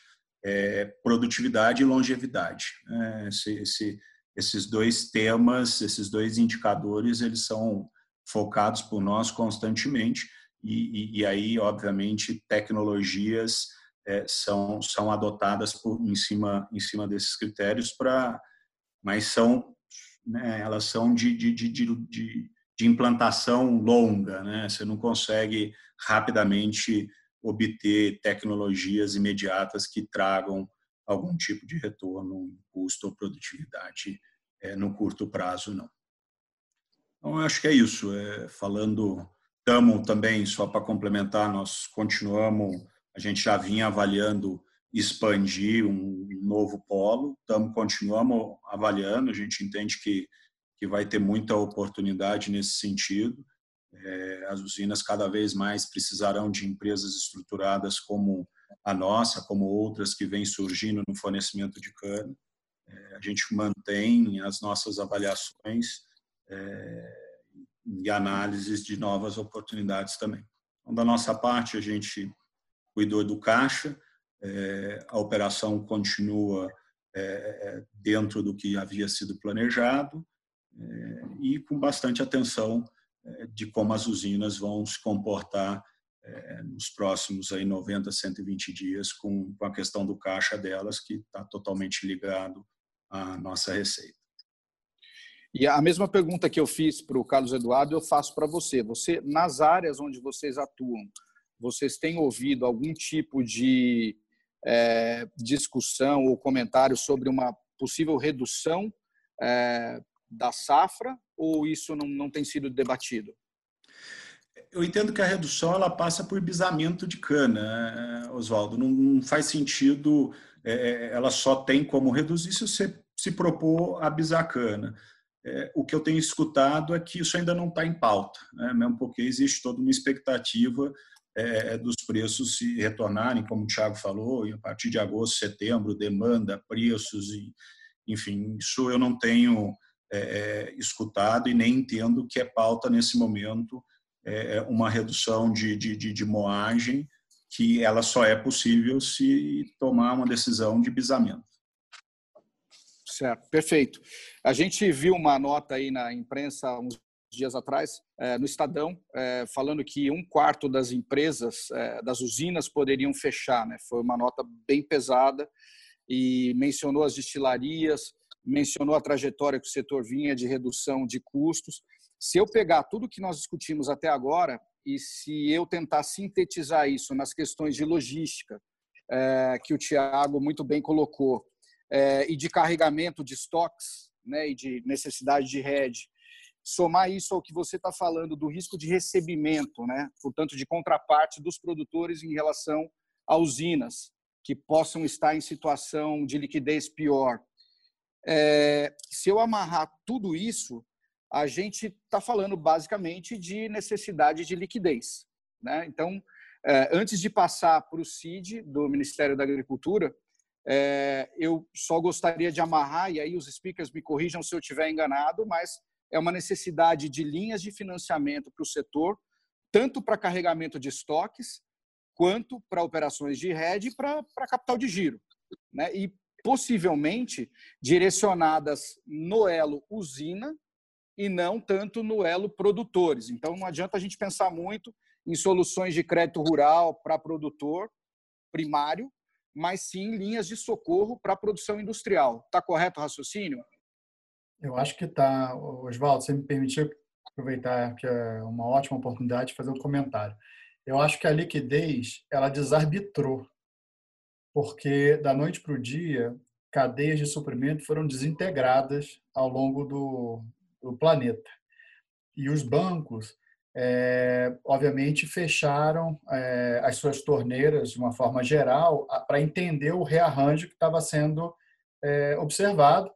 é produtividade e longevidade. É, esse, esse, esses dois temas, esses dois indicadores, eles são focados por nós constantemente e, e, e aí, obviamente, tecnologias é, são são adotadas por, em cima em cima desses critérios mas são né, elas são de, de, de, de, de implantação longa, né? Você não consegue rapidamente obter tecnologias imediatas que tragam algum tipo de retorno, custo ou produtividade é, no curto prazo, não. Então, eu acho que é isso. É, falando, estamos também, só para complementar, nós continuamos, a gente já vinha avaliando expandir um novo polo, estamos, continuamos avaliando, a gente entende que, que vai ter muita oportunidade nesse sentido. É, as usinas cada vez mais precisarão de empresas estruturadas como a nossa, como outras que vêm surgindo no fornecimento de cana. É, a gente mantém as nossas avaliações é, e análises de novas oportunidades também. Então, da nossa parte, a gente cuidou do caixa, a operação continua dentro do que havia sido planejado e com bastante atenção de como as usinas vão se comportar nos próximos aí 90, 120 dias com, com a questão do caixa delas, que está totalmente ligado a nossa receita. E a mesma pergunta que eu fiz para o Carlos Eduardo, eu faço para você. Você, nas áreas onde vocês atuam, vocês têm ouvido algum tipo de é, discussão ou comentário sobre uma possível redução é, da safra ou isso não, não tem sido debatido? Eu entendo que a redução ela passa por bisamento de cana, eh, Oswaldo. Não, não, faz sentido, é, ela só tem como reduzir se você se propor a bisar cana. É, o que eu tenho escutado é que isso ainda não está em pauta, né? mesmo porque existe toda uma expectativa é, dos preços se retornarem, como o Thiago falou, a partir de agosto, setembro, demanda, preços, e, enfim, isso eu não tenho é, escutado e nem entendo que é pauta nesse momento é, uma redução de, de, de, de moagem que ela só é possível se tomar uma decisão de bisamento. Certo, perfeito. A gente viu uma nota aí na imprensa uns dias atrás, no Estadão, falando que um quarto das empresas, das usinas, poderiam fechar. Né? Foi uma nota bem pesada e mencionou as destilarias, mencionou a trajetória que o setor vinha de redução de custos. Se eu pegar tudo que nós discutimos até agora e se eu tentar sintetizar isso nas questões de logística, é, que o Tiago muito bem colocou, é, e de carregamento de estoques né, e de necessidade de rede, somar isso ao que você está falando do risco de recebimento, né, portanto, de contraparte dos produtores em relação a usinas que possam estar em situação de liquidez pior. É, se eu amarrar tudo isso, a gente está falando basicamente de necessidade de liquidez. Né? Então, é, antes de passar para o CID, do Ministério da Agricultura, é, eu só gostaria de amarrar, e aí os speakers me corrijam se eu estiver enganado, mas é uma necessidade de linhas de financiamento para o setor, tanto para carregamento de estoques, quanto para operações de rede e para, capital de giro. Né? E possivelmente direcionadas no elo usina e não tanto no elo produtores. Então, não adianta a gente pensar muito em soluções de crédito rural para produtor primário, mas sim linhas de socorro para produção industrial. Está correto o raciocínio? Eu acho que está. Oswaldo, você me permitiu aproveitar que é uma ótima oportunidade de fazer um comentário. Eu acho que a liquidez ela desarbitrou, porque da noite para o dia cadeias de suprimento foram desintegradas ao longo do, do planeta e os bancos é, obviamente fecharam é, as suas torneiras de uma forma geral para entender o rearranjo que estava sendo é, observado.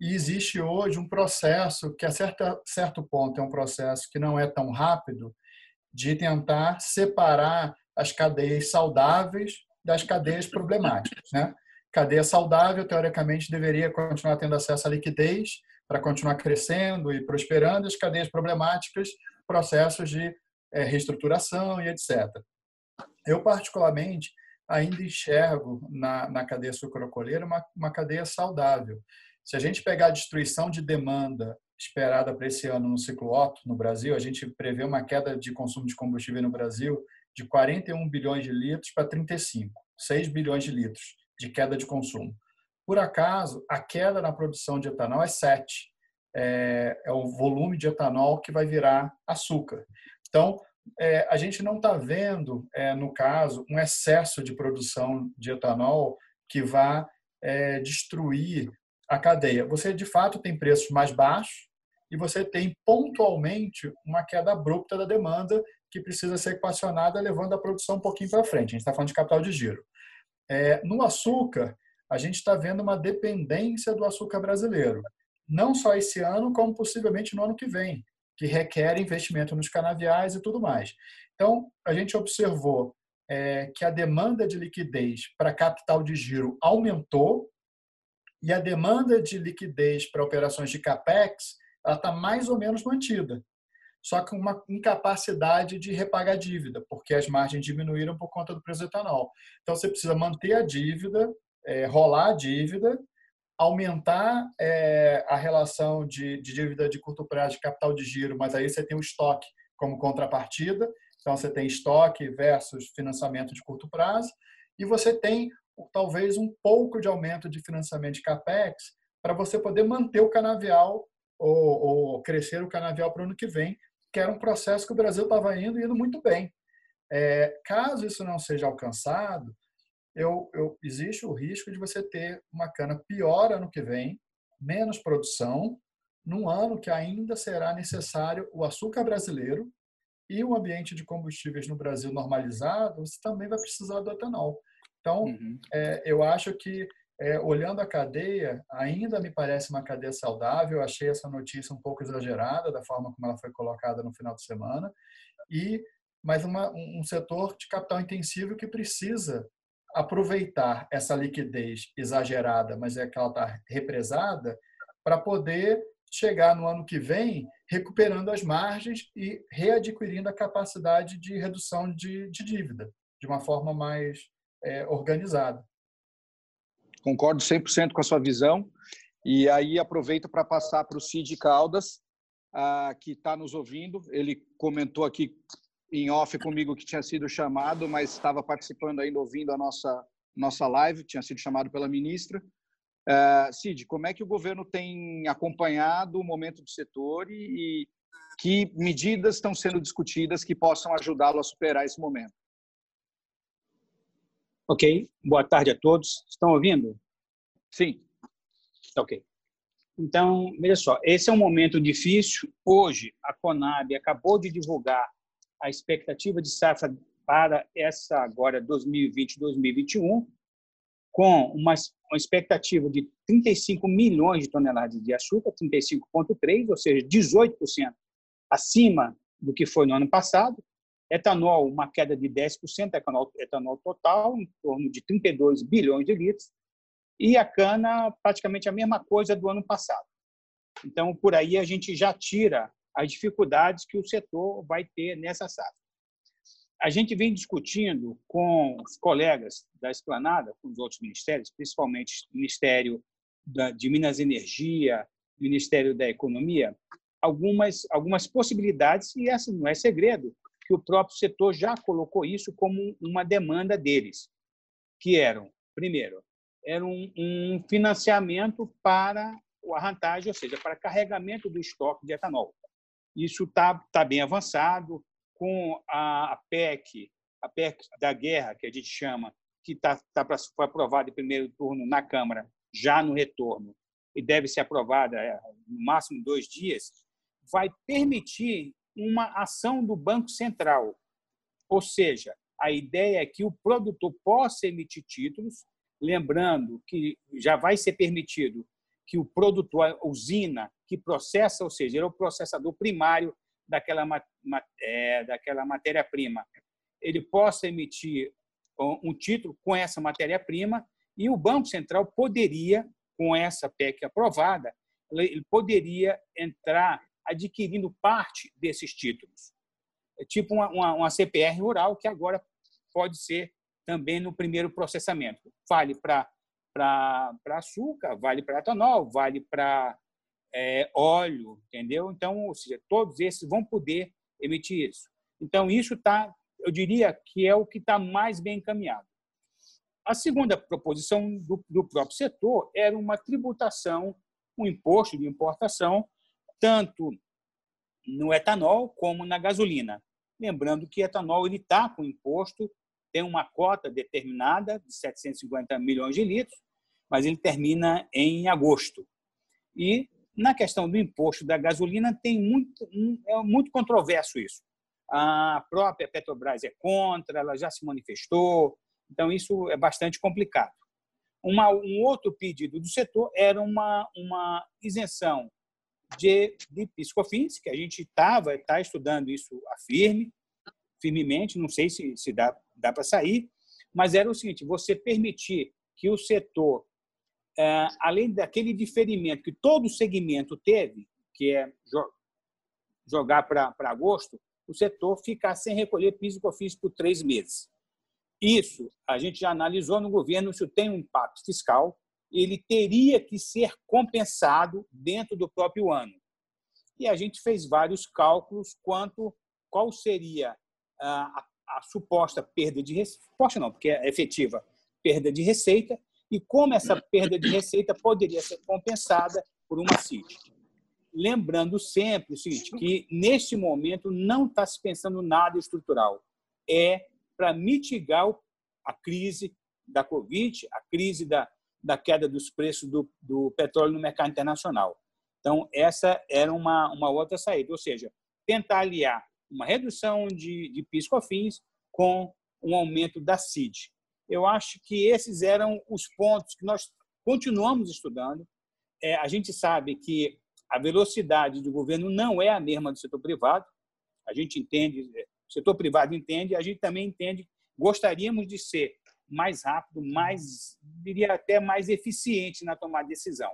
E existe hoje um processo que, a certa, certo ponto, é um processo que não é tão rápido, de tentar separar as cadeias saudáveis das cadeias problemáticas. Né? Cadeia saudável, teoricamente, deveria continuar tendo acesso à liquidez para continuar crescendo e prosperando, as cadeias problemáticas processos de é, reestruturação e etc. Eu, particularmente, ainda enxergo na, na cadeia sucrocolheira uma, uma cadeia saudável. Se a gente pegar a destruição de demanda esperada para esse ano no ciclo Otto, no Brasil, a gente prevê uma queda de consumo de combustível no Brasil de 41 bilhões de litros para 35, 6 bilhões de litros de queda de consumo. Por acaso, a queda na produção de etanol é 7 é, é o volume de etanol que vai virar açúcar. Então, é, a gente não está vendo, é, no caso, um excesso de produção de etanol que vá é, destruir a cadeia. Você, de fato, tem preços mais baixos e você tem pontualmente uma queda abrupta da demanda que precisa ser equacionada, levando a produção um pouquinho para frente. A gente está falando de capital de giro. É, no açúcar, a gente está vendo uma dependência do açúcar brasileiro não só esse ano, como possivelmente no ano que vem, que requer investimento nos canaviais e tudo mais. Então, a gente observou é, que a demanda de liquidez para capital de giro aumentou e a demanda de liquidez para operações de capex está mais ou menos mantida, só com uma incapacidade de repagar dívida, porque as margens diminuíram por conta do preço do etanol. Então, você precisa manter a dívida, é, rolar a dívida aumentar é, a relação de, de, dívida de curto prazo de capital de giro, mas aí você tem o estoque como contrapartida, então você tem estoque versus financiamento de curto prazo, e você tem talvez um pouco de aumento de financiamento de capex para você poder manter o canavial ou, ou crescer o canavial para o ano que vem, que era um processo que o Brasil estava indo e indo muito bem. É, caso isso não seja alcançado, eu, eu, existe o risco de você ter uma cana pior ano que vem, menos produção, num ano que ainda será necessário o açúcar brasileiro e o ambiente de combustíveis no Brasil normalizado, você também vai precisar do etanol. Então, uhum. é, eu acho que, é, olhando a cadeia, ainda me parece uma cadeia saudável. Achei essa notícia um pouco exagerada, da forma como ela foi colocada no final de semana. E mas uma, um setor de capital intensivo que precisa aproveitar essa liquidez exagerada, mas é que ela está represada, para poder chegar no ano que vem recuperando as margens e readquirindo a capacidade de redução de, de dívida de uma forma mais é, organizada. Concordo 100% com a sua visão. E aí aproveito para passar para o Cid Caldas, ah, que está nos ouvindo. Ele comentou aqui em off comigo que tinha sido chamado, mas estava participando ainda, ouvindo a nossa, nossa live, tinha sido chamado pela ministra. Uh, Cid, como é que o governo tem acompanhado o momento do setor e, e que medidas estão sendo discutidas que possam ajudá-lo a superar esse momento? Ok, boa tarde a todos. Estão ouvindo? Sim. Ok. Então, veja só, esse é um momento difícil. Hoje, a Conab acabou de divulgar a expectativa de safra para essa agora 2020-2021 com uma, uma expectativa de 35 milhões de toneladas de açúcar, 35,3, ou seja, 18% acima do que foi no ano passado. Etanol, uma queda de 10%, etanol, etanol total, em torno de 32 bilhões de litros. E a cana, praticamente a mesma coisa do ano passado. Então, por aí a gente já tira as dificuldades que o setor vai ter nessa safra a gente vem discutindo com os colegas da Esplanada, com os outros ministérios, principalmente o Ministério de Minas e Energia, Ministério da Economia, algumas, algumas possibilidades, e essa não é segredo, que o próprio setor já colocou isso como uma demanda deles, que eram, primeiro, era um, financiamento para o arrantagem, ou seja, para carregamento do estoque de etanol. Isso está tá bem avançado, com a PEC, a PEC da guerra, que a gente chama, que tá, tá pra, foi aprovada em primeiro turno na Câmara, já no retorno, e deve ser aprovada é, no máximo dois dias, vai permitir uma ação do Banco Central. Ou seja, a ideia é que o produtor possa emitir títulos, lembrando que já vai ser permitido que o produtor, a usina que processa, ou seja, ele é o processador primário daquela, é, daquela matéria-prima, ele possa emitir um título com essa matéria-prima e o Banco Central poderia, com essa PEC aprovada, ele poderia entrar adquirindo parte desses títulos. É tipo uma, uma, uma CPR rural, que agora pode ser também no primeiro processamento. Vale para açúcar, vale para etanol, vale para é, óleo, entendeu? Então, ou seja, todos esses vão poder emitir isso. Então, isso está, eu diria que é o que está mais bem encaminhado. A segunda proposição do, do próprio setor era uma tributação, um imposto de importação, tanto no etanol como na gasolina. Lembrando que etanol ele está com imposto, tem uma cota determinada de 750 milhões de litros, mas ele termina em agosto. E na questão do imposto da gasolina, tem muito, é muito controverso isso. A própria Petrobras é contra, ela já se manifestou, então isso é bastante complicado. Uma, um outro pedido do setor era uma, uma isenção de, de piscofins, que a gente estava tá estudando isso a firme, firmemente, não sei se, se dá, dá para sair, mas era o seguinte: você permitir que o setor é, além daquele diferimento que todo segmento teve, que é jogar para agosto, o setor ficar sem recolher PIS e COFINS por três meses. Isso a gente já analisou no governo, isso tem um impacto fiscal, ele teria que ser compensado dentro do próprio ano. E a gente fez vários cálculos quanto qual seria a, a, a suposta perda de receita, suposta não, porque é efetiva, perda de receita e como essa perda de receita poderia ser compensada por uma CIT. Lembrando sempre o seguinte, que neste momento não está se pensando nada estrutural. É para mitigar a crise da Covid, a crise da, da queda dos preços do, do petróleo no mercado internacional. Então, essa era uma, uma outra saída, ou seja, tentar aliar uma redução de, de PIS/COFINS com um aumento da CID. Eu acho que esses eram os pontos que nós continuamos estudando. É, a gente sabe que a velocidade do governo não é a mesma do setor privado. A gente entende, é, o setor privado entende, a gente também entende. Gostaríamos de ser mais rápido, mais, diria até mais eficiente na tomada de decisão.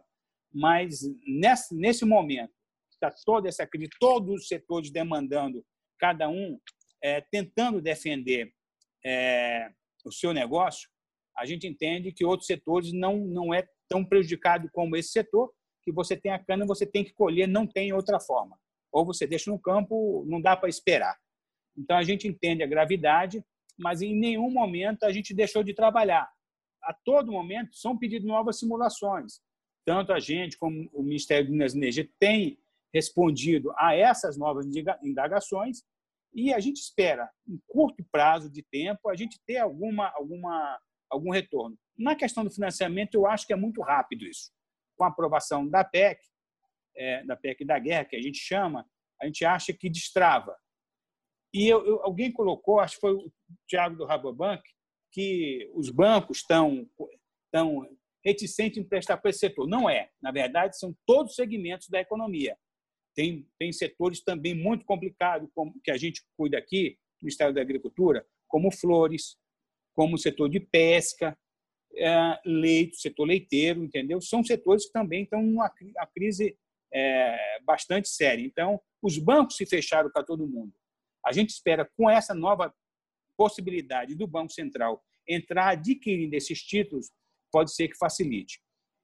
Mas nesse, nesse momento, está toda essa crise, todos os setores demandando, cada um é, tentando defender é, o seu negócio, a gente entende que outros setores não não é tão prejudicado como esse setor, que você tem a cana, você tem que colher, não tem outra forma. Ou você deixa no campo, não dá para esperar. Então a gente entende a gravidade, mas em nenhum momento a gente deixou de trabalhar. A todo momento são pedidas novas simulações. Tanto a gente como o Ministério do Minas e Energia tem respondido a essas novas indagações e a gente espera, em curto prazo de tempo, a gente ter alguma, alguma, algum retorno. Na questão do financiamento, eu acho que é muito rápido isso. Com a aprovação da PEC, é, da PEC da guerra, que a gente chama, a gente acha que destrava. E eu, eu, alguém colocou, acho que foi o Tiago do Rabobank, que os bancos estão, estão reticentes em prestar para esse setor. Não é. Na verdade, são todos os segmentos da economia. Tem, tem setores também muito complicados, como que a gente cuida aqui, no Ministério da Agricultura, como flores, como o setor de pesca, é, leite, setor leiteiro, entendeu? São setores que também estão numa crise é, bastante séria. Então, os bancos se fecharam para todo mundo. A gente espera, com essa nova possibilidade do Banco Central entrar adquirindo esses títulos, pode ser que facilite.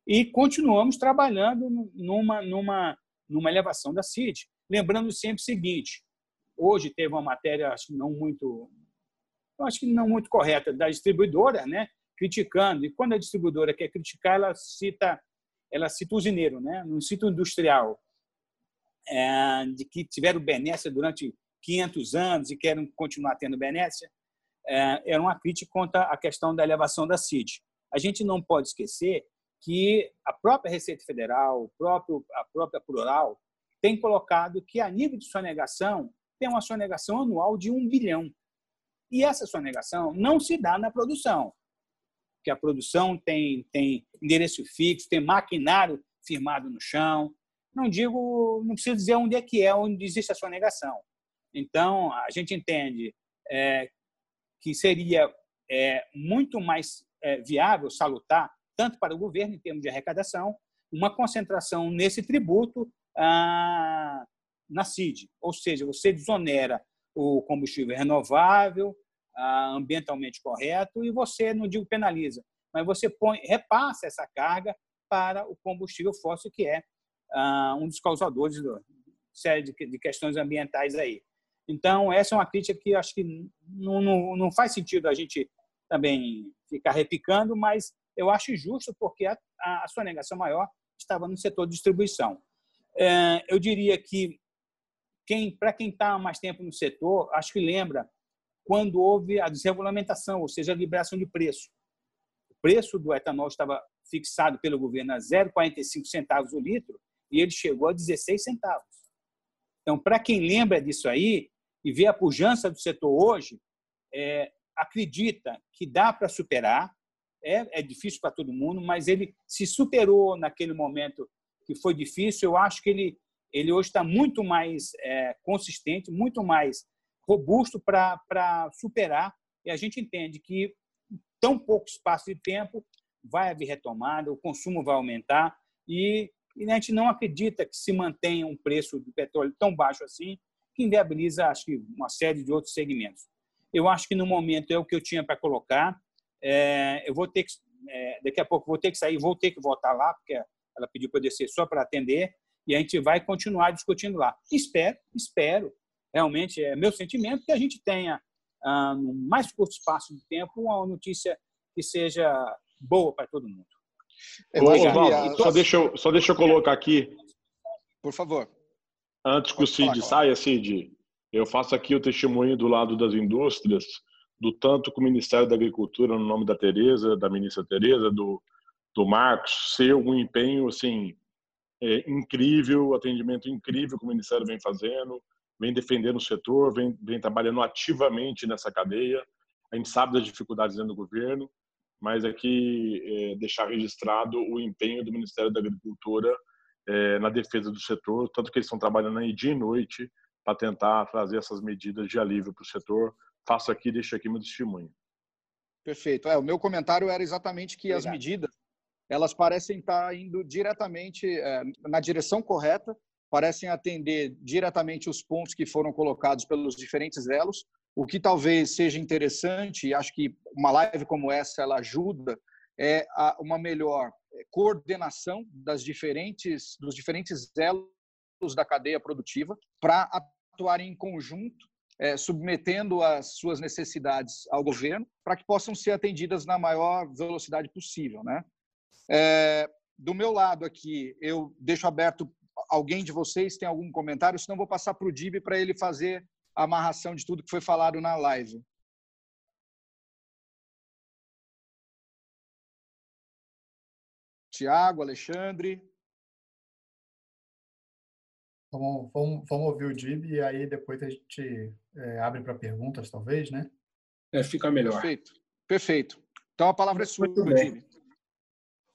E continuamos trabalhando numa, numa, numa elevação da CID. Lembrando sempre o seguinte: hoje teve uma matéria, acho que não muito, acho que não muito correta, da distribuidora, né? criticando. E quando a distribuidora quer criticar, ela cita, ela cita o usineiro, né? não cita industrial, é, de que tiveram benécia durante 500 anos e querem continuar tendo benécia. É, era uma crítica contra a questão da elevação da CID. A gente não pode esquecer que a própria Receita Federal, próprio, a própria Plural, tem colocado que a nível de sonegação tem uma sonegação anual de um bilhão. E essa sonegação não se dá na produção, que a produção tem, tem endereço fixo, tem maquinário firmado no chão. Não digo, não preciso dizer onde é que é, onde existe a sonegação. Então, a gente entende é, que seria é, muito mais é, viável, salutar, tanto para o governo, em termos de arrecadação, uma concentração nesse tributo ah, na CID. Ou seja, você desonera o combustível renovável, ah, ambientalmente correto, e você, não digo penaliza, mas você põe, repassa essa carga para o combustível fóssil, que é ah, um dos causadores de série de, questões ambientais aí. Então, essa é uma crítica que acho que não, não, não faz sentido a gente também ficar repicando, mas eu acho justo porque a, a, sua negação maior estava no setor de distribuição. É, eu diria que quem, para quem está mais tempo no setor, acho que lembra quando houve a desregulamentação, ou seja, a liberação de preço. O preço do etanol estava fixado pelo governo a 0,45 centavos o litro e ele chegou a 16 centavos. Então, para quem lembra disso aí e vê a pujança do setor hoje, é, acredita que dá para superar, é, é difícil para todo mundo, mas ele se superou naquele momento que foi difícil. Eu acho que ele, ele hoje está muito mais é, consistente, muito mais robusto para superar. E a gente entende que tão pouco espaço de tempo vai haver retomada, o consumo vai aumentar e, e a gente não acredita que se mantenha um preço do petróleo tão baixo assim, que inviabiliza, acho que, uma série de outros segmentos. Eu acho que no momento é o que eu tinha para colocar. É, eu vou ter que, é, daqui a pouco vou ter que sair, vou ter que voltar lá, porque ela pediu para eu descer só para atender, e a gente vai continuar discutindo lá. Espero, espero, realmente é meu sentimento que a gente tenha, ah, no mais curto espaço de tempo, uma notícia que seja boa para todo mundo. Ô, Oswaldo, só deixa, eu, só deixa eu colocar aqui. Por favor. Antes que o Cid saia, Cid, eu faço aqui o testemunho do lado das indústrias do tanto que o Ministério da Agricultura, no nome da Tereza, da ministra Tereza, do, do Marcos, ser um empenho assim é, incrível, atendimento incrível que o Ministério vem fazendo, vem defendendo o setor, vem, vem trabalhando ativamente nessa cadeia. A gente sabe das dificuldades dentro do governo, mas aqui é, deixar registrado o empenho do Ministério da Agricultura é, na defesa do setor, tanto que eles estão trabalhando aí dia e noite para tentar trazer essas medidas de alívio para o setor. Faço aqui, deixo aqui meu testemunho. Perfeito. É, o meu comentário era exatamente que Obrigado. as medidas elas parecem estar indo diretamente é, na direção correta, parecem atender diretamente os pontos que foram colocados pelos diferentes elos, o que talvez seja interessante, e acho que uma live como essa ela ajuda, é uma melhor coordenação das diferentes, dos diferentes elos da cadeia produtiva para atuarem em conjunto, é, submetendo as suas necessidades ao governo, para que possam ser atendidas na maior velocidade possível. Né? É, do meu lado aqui, eu deixo aberto alguém de vocês tem algum comentário, senão vou passar para o Dib para ele fazer a amarração de tudo que foi falado na live. Tiago, Alexandre. Vamos, vamos, vamos ouvir o Dib e aí depois a gente é, abre para perguntas, talvez, né? É, fica melhor. Perfeito. Perfeito. Então a palavra é sua, Dib.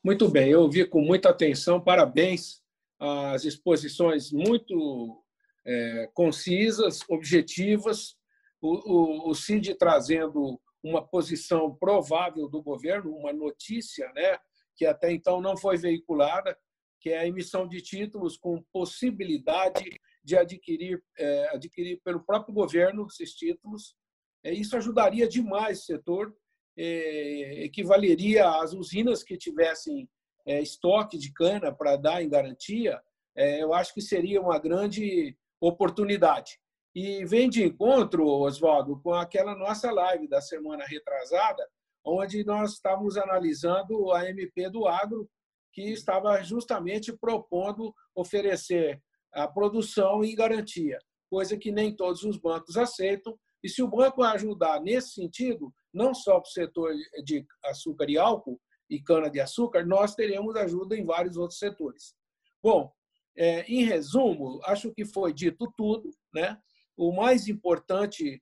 Muito bem, eu ouvi com muita atenção, parabéns, as exposições muito é, concisas, objetivas, o, o, o CID trazendo uma posição provável do governo, uma notícia né, que até então não foi veiculada, que é a emissão de títulos com possibilidade de adquirir, é, adquirir pelo próprio governo esses títulos. É, isso ajudaria demais o setor é, equivaleria às usinas que tivessem é, estoque de cana para dar em garantia, é, eu acho que seria uma grande oportunidade. E vem de encontro, Oswaldo, com aquela nossa live da semana retrasada, onde nós estávamos analisando a MP do agro, que estava justamente propondo oferecer a produção em garantia, coisa que nem todos os bancos aceitam. E se o banco ajudar nesse sentido, não só para o setor de açúcar e álcool e cana-de-açúcar, nós teremos ajuda em vários outros setores. Bom, é, em resumo, acho que foi dito tudo. Né? O mais importante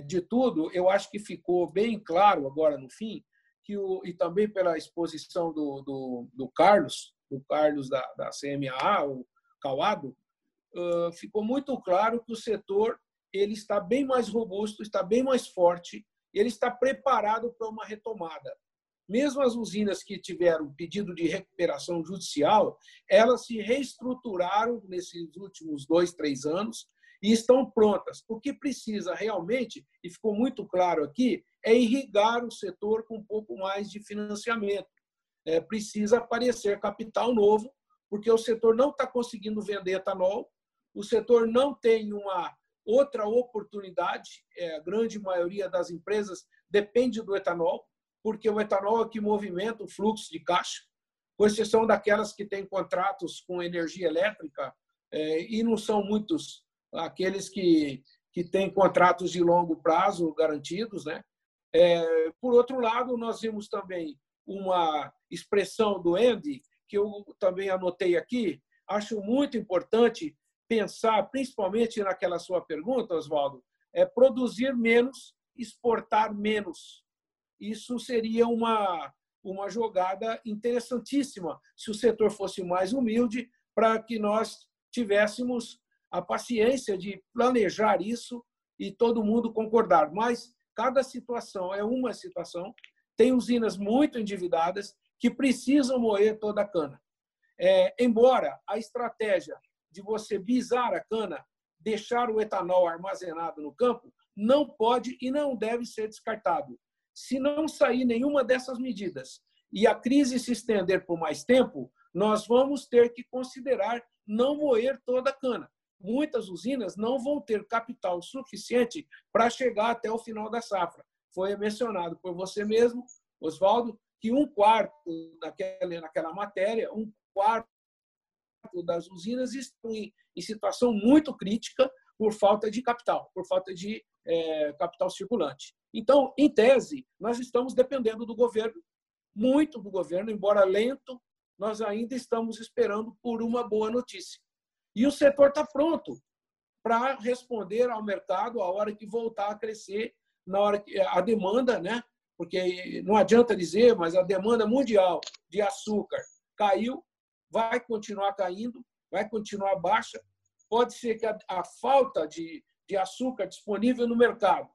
de tudo, eu acho que ficou bem claro agora no fim, que o, e também pela exposição do, do, do Carlos, do Carlos da, da CMAA, o Cauado, uh, ficou muito claro que o setor ele está bem mais robusto, está bem mais forte ele está preparado para uma retomada. Mesmo as usinas que tiveram pedido de recuperação judicial, elas se reestruturaram nesses últimos dois, três anos e estão prontas. O que precisa realmente, e ficou muito claro aqui, é irrigar o setor com um pouco mais de financiamento. É, precisa aparecer capital novo, porque o setor não está conseguindo vender etanol, o setor não tem uma Outra oportunidade, é, a grande maioria das empresas depende do etanol, porque o etanol é que movimenta o fluxo de caixa, com exceção daquelas que têm contratos com energia elétrica, é, e não são muitos aqueles que, que têm contratos de longo prazo garantidos. Né? É, por outro lado, nós vimos também uma expressão do Andy, que eu também anotei aqui, acho muito importante pensar, principalmente naquela sua pergunta, Oswaldo, é produzir menos, exportar menos. Isso seria uma, uma jogada interessantíssima se o setor fosse mais humilde, para que nós tivéssemos a paciência de planejar isso e todo mundo concordar. Mas cada situação é uma situação. Tem usinas muito endividadas que precisam moer toda a cana. É, embora a estratégia de você bisar a cana, deixar o etanol armazenado no campo, não pode e não deve ser descartado. Se não sair nenhuma dessas medidas e a crise se estender por mais tempo, nós vamos ter que considerar não moer toda a cana. Muitas usinas não vão ter capital suficiente para chegar até o final da safra. Foi mencionado por você mesmo, Oswaldo, que um quarto naquela, naquela matéria, um quarto das usinas estão em, em situação muito crítica por falta de capital, por falta de é, capital circulante. Então, em tese, nós estamos dependendo do governo, muito do governo, embora lento, nós ainda estamos esperando por uma boa notícia. E o setor está pronto para responder ao mercado a hora que voltar a crescer, na hora que a demanda, né? Porque não adianta dizer, mas a demanda mundial de açúcar caiu, vai continuar caindo, vai continuar baixa. Pode ser que a, a falta de, de açúcar disponível no mercado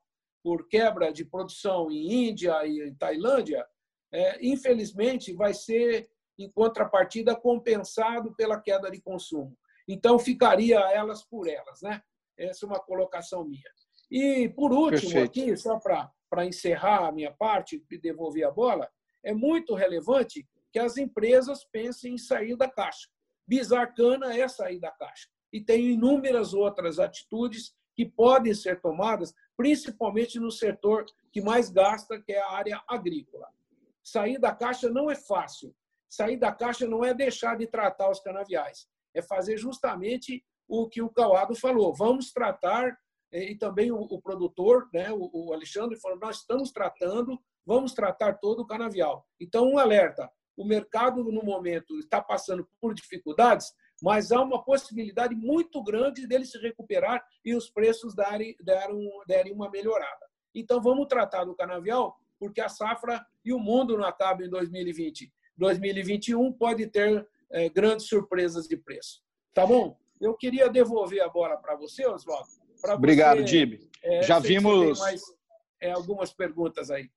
por quebra de produção em Índia e em Tailândia, é, infelizmente vai ser em contrapartida compensado pela queda de consumo. Então ficaria elas por elas, né? Essa é uma colocação minha. E por último Perfeito. aqui, só para encerrar a minha parte e devolver a bola, é muito relevante que as empresas pensem em sair da caixa. Bizarcana é sair da caixa. E tem inúmeras outras atitudes que podem ser tomadas, principalmente no setor que mais gasta, que é a área agrícola. Sair da caixa não é fácil. Sair da caixa não é deixar de tratar os canaviais, é fazer justamente o que o Cauado falou. Vamos tratar, eh, e também o, produtor, né, o Alexandre, falou: nós estamos tratando, vamos tratar todo o canavial. Então, um alerta: o mercado, no momento, está passando por dificuldades, mas há uma possibilidade muito grande dele se recuperar e os preços darem, darem, darem uma melhorada. Então, vamos tratar do canavial, porque a safra e o mundo não acabam em 2020. 2021 pode ter é, grandes surpresas de preço. Tá bom? Eu queria devolver a bola para você, Oswaldo. Obrigado, Dib. É, já vimos mais, é, algumas perguntas aí.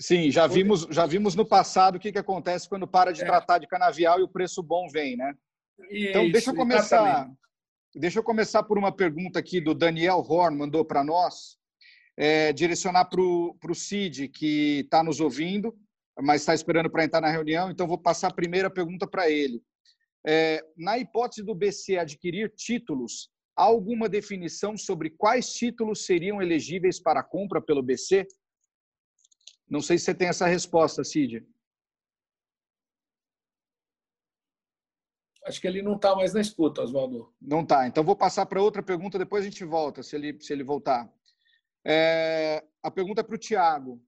Sim, já vimos, já vimos no passado o que, que acontece quando para de é. tratar de canavial e o preço bom vem, né? então, Isso, deixa eu começar. Exatamente. Deixa eu começar por uma pergunta aqui do Daniel Horn, mandou para nós, é, direcionar para o Cid, que está nos ouvindo, mas está esperando para entrar na reunião, então vou passar a primeira pergunta para ele. É, na hipótese do BC adquirir títulos, há alguma definição sobre quais títulos seriam elegíveis para compra pelo BC? Não sei se você tem essa resposta, Cid. Acho que ele não está mais na escuta, Oswaldo. Não está. Então vou passar para outra pergunta, depois a gente volta, se ele, se ele voltar. É, a pergunta é para o Tiago.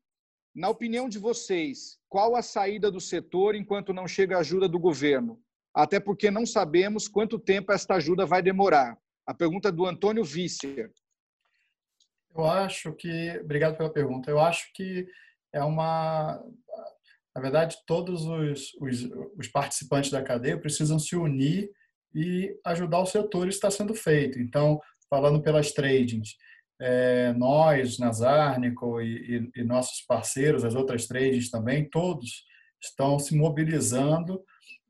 Na opinião de vocês, qual a saída do setor enquanto não chega a ajuda do governo? Até porque não sabemos quanto tempo esta ajuda vai demorar. A pergunta é do Antônio Vícia. Eu acho que. Obrigado pela pergunta. Eu acho que é uma na verdade, todos os, os, os, participantes da cadeia precisam se unir e ajudar o setor, isso está sendo feito. Então, falando pelas tradings, é, nós, Nazarnico e, e, e, nossos parceiros, as outras tradings também, todos estão se mobilizando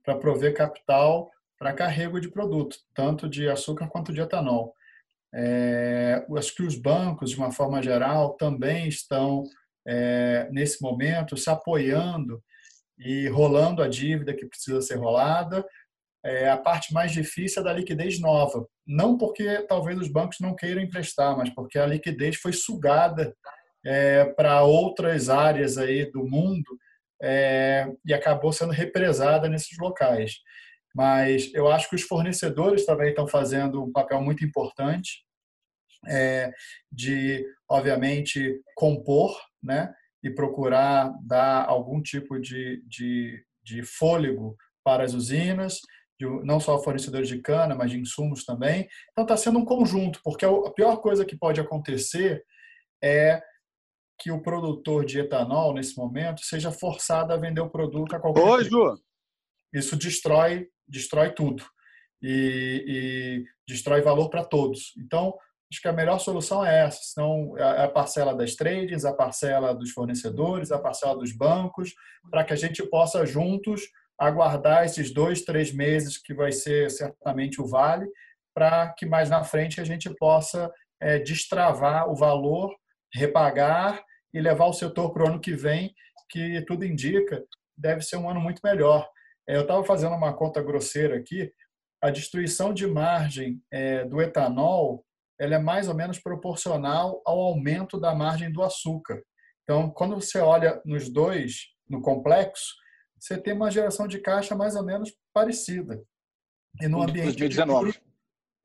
para prover capital para carrego de produto, tanto de açúcar quanto de etanol. É, acho que os bancos, de uma forma geral, também estão é, nesse momento, se apoiando e rolando a dívida que precisa ser rolada. É, a parte mais difícil é da liquidez nova. Não porque talvez os bancos não queiram emprestar, mas porque a liquidez foi sugada é, para outras áreas aí do mundo é, e acabou sendo represada nesses locais. Mas eu acho que os fornecedores também estão fazendo um papel muito importante é, de, obviamente, compor né, e procurar dar algum tipo de, de, de fôlego para as usinas, de, não só fornecedores de cana, mas de insumos também. Então está sendo um conjunto, porque a pior coisa que pode acontecer é que o produtor de etanol, nesse momento, seja forçado a vender o produto a qualquer Oi, Ju. Isso destrói, destrói tudo e, e destrói valor para todos. Então, acho que a melhor solução é essa. São a parcela das trades, a parcela dos fornecedores, a parcela dos bancos, para que a gente possa juntos aguardar esses dois, três meses que vai ser certamente o vale, para que mais na frente a gente possa é, destravar o valor, repagar e levar o setor para o ano que vem, que tudo indica deve ser um ano muito melhor. É, eu estava fazendo uma conta grosseira aqui, a destruição de margem é, do etanol ela é mais ou menos proporcional ao aumento da margem do açúcar. Então, quando você olha nos dois, no complexo, você tem uma geração de caixa mais ou menos parecida. E no ambiente 2019. de juros,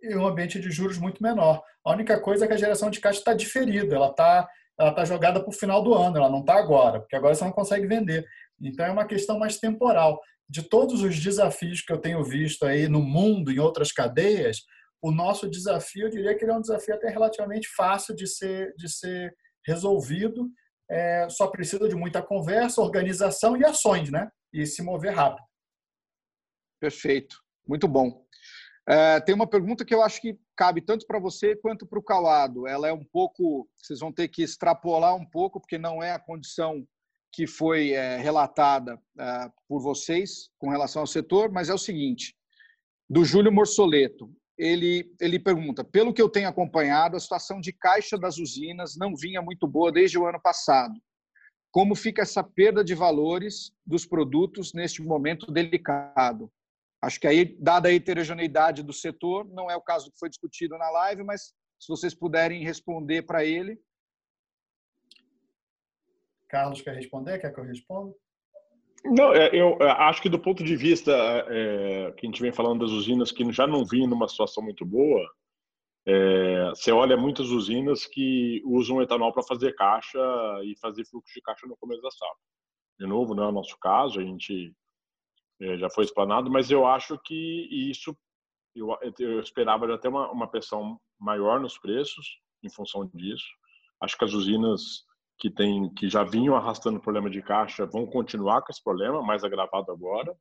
e um ambiente de juros muito menor. A única coisa é que a geração de caixa está diferida, ela está ela tá jogada para o final do ano, ela não está agora, porque agora você não consegue vender. Então é uma questão mais temporal. de todos os desafios que eu tenho visto aí no mundo, em outras cadeias, o nosso desafio, eu diria que ele é um desafio até relativamente fácil de ser, de ser resolvido. É, só precisa de muita conversa, organização e ações, né? E se mover rápido. Perfeito, muito bom. É, tem uma pergunta que eu acho que cabe tanto para você quanto para o Calado. Ela é um pouco, vocês vão ter que extrapolar um pouco, porque não é a condição que foi é, relatada é, por vocês com relação ao setor, mas é o seguinte: do Júlio Morsoleto. Ele, ele pergunta: pelo que eu tenho acompanhado, a situação de caixa das usinas não vinha muito boa desde o ano passado. Como fica essa perda de valores dos produtos neste momento delicado? Acho que aí, dada a heterogeneidade do setor, não é o caso que foi discutido na live, mas se vocês puderem responder para ele. Carlos quer responder? Quer que eu responda? Não, é, eu é, acho que do ponto de vista é, que a gente vem falando das usinas que já não vinham numa situação muito boa, é, você olha muitas usinas que usam etanol para fazer caixa e fazer fluxo de caixa no começo da safra. De novo, não é o nosso caso, a gente é, já foi explanado, mas eu acho que isso eu, eu esperava já ter uma, uma pressão maior nos preços em função disso. Acho que as usinas que tem que já vinham arrastando problema de caixa vão continuar com esse problema, mais agravado agora,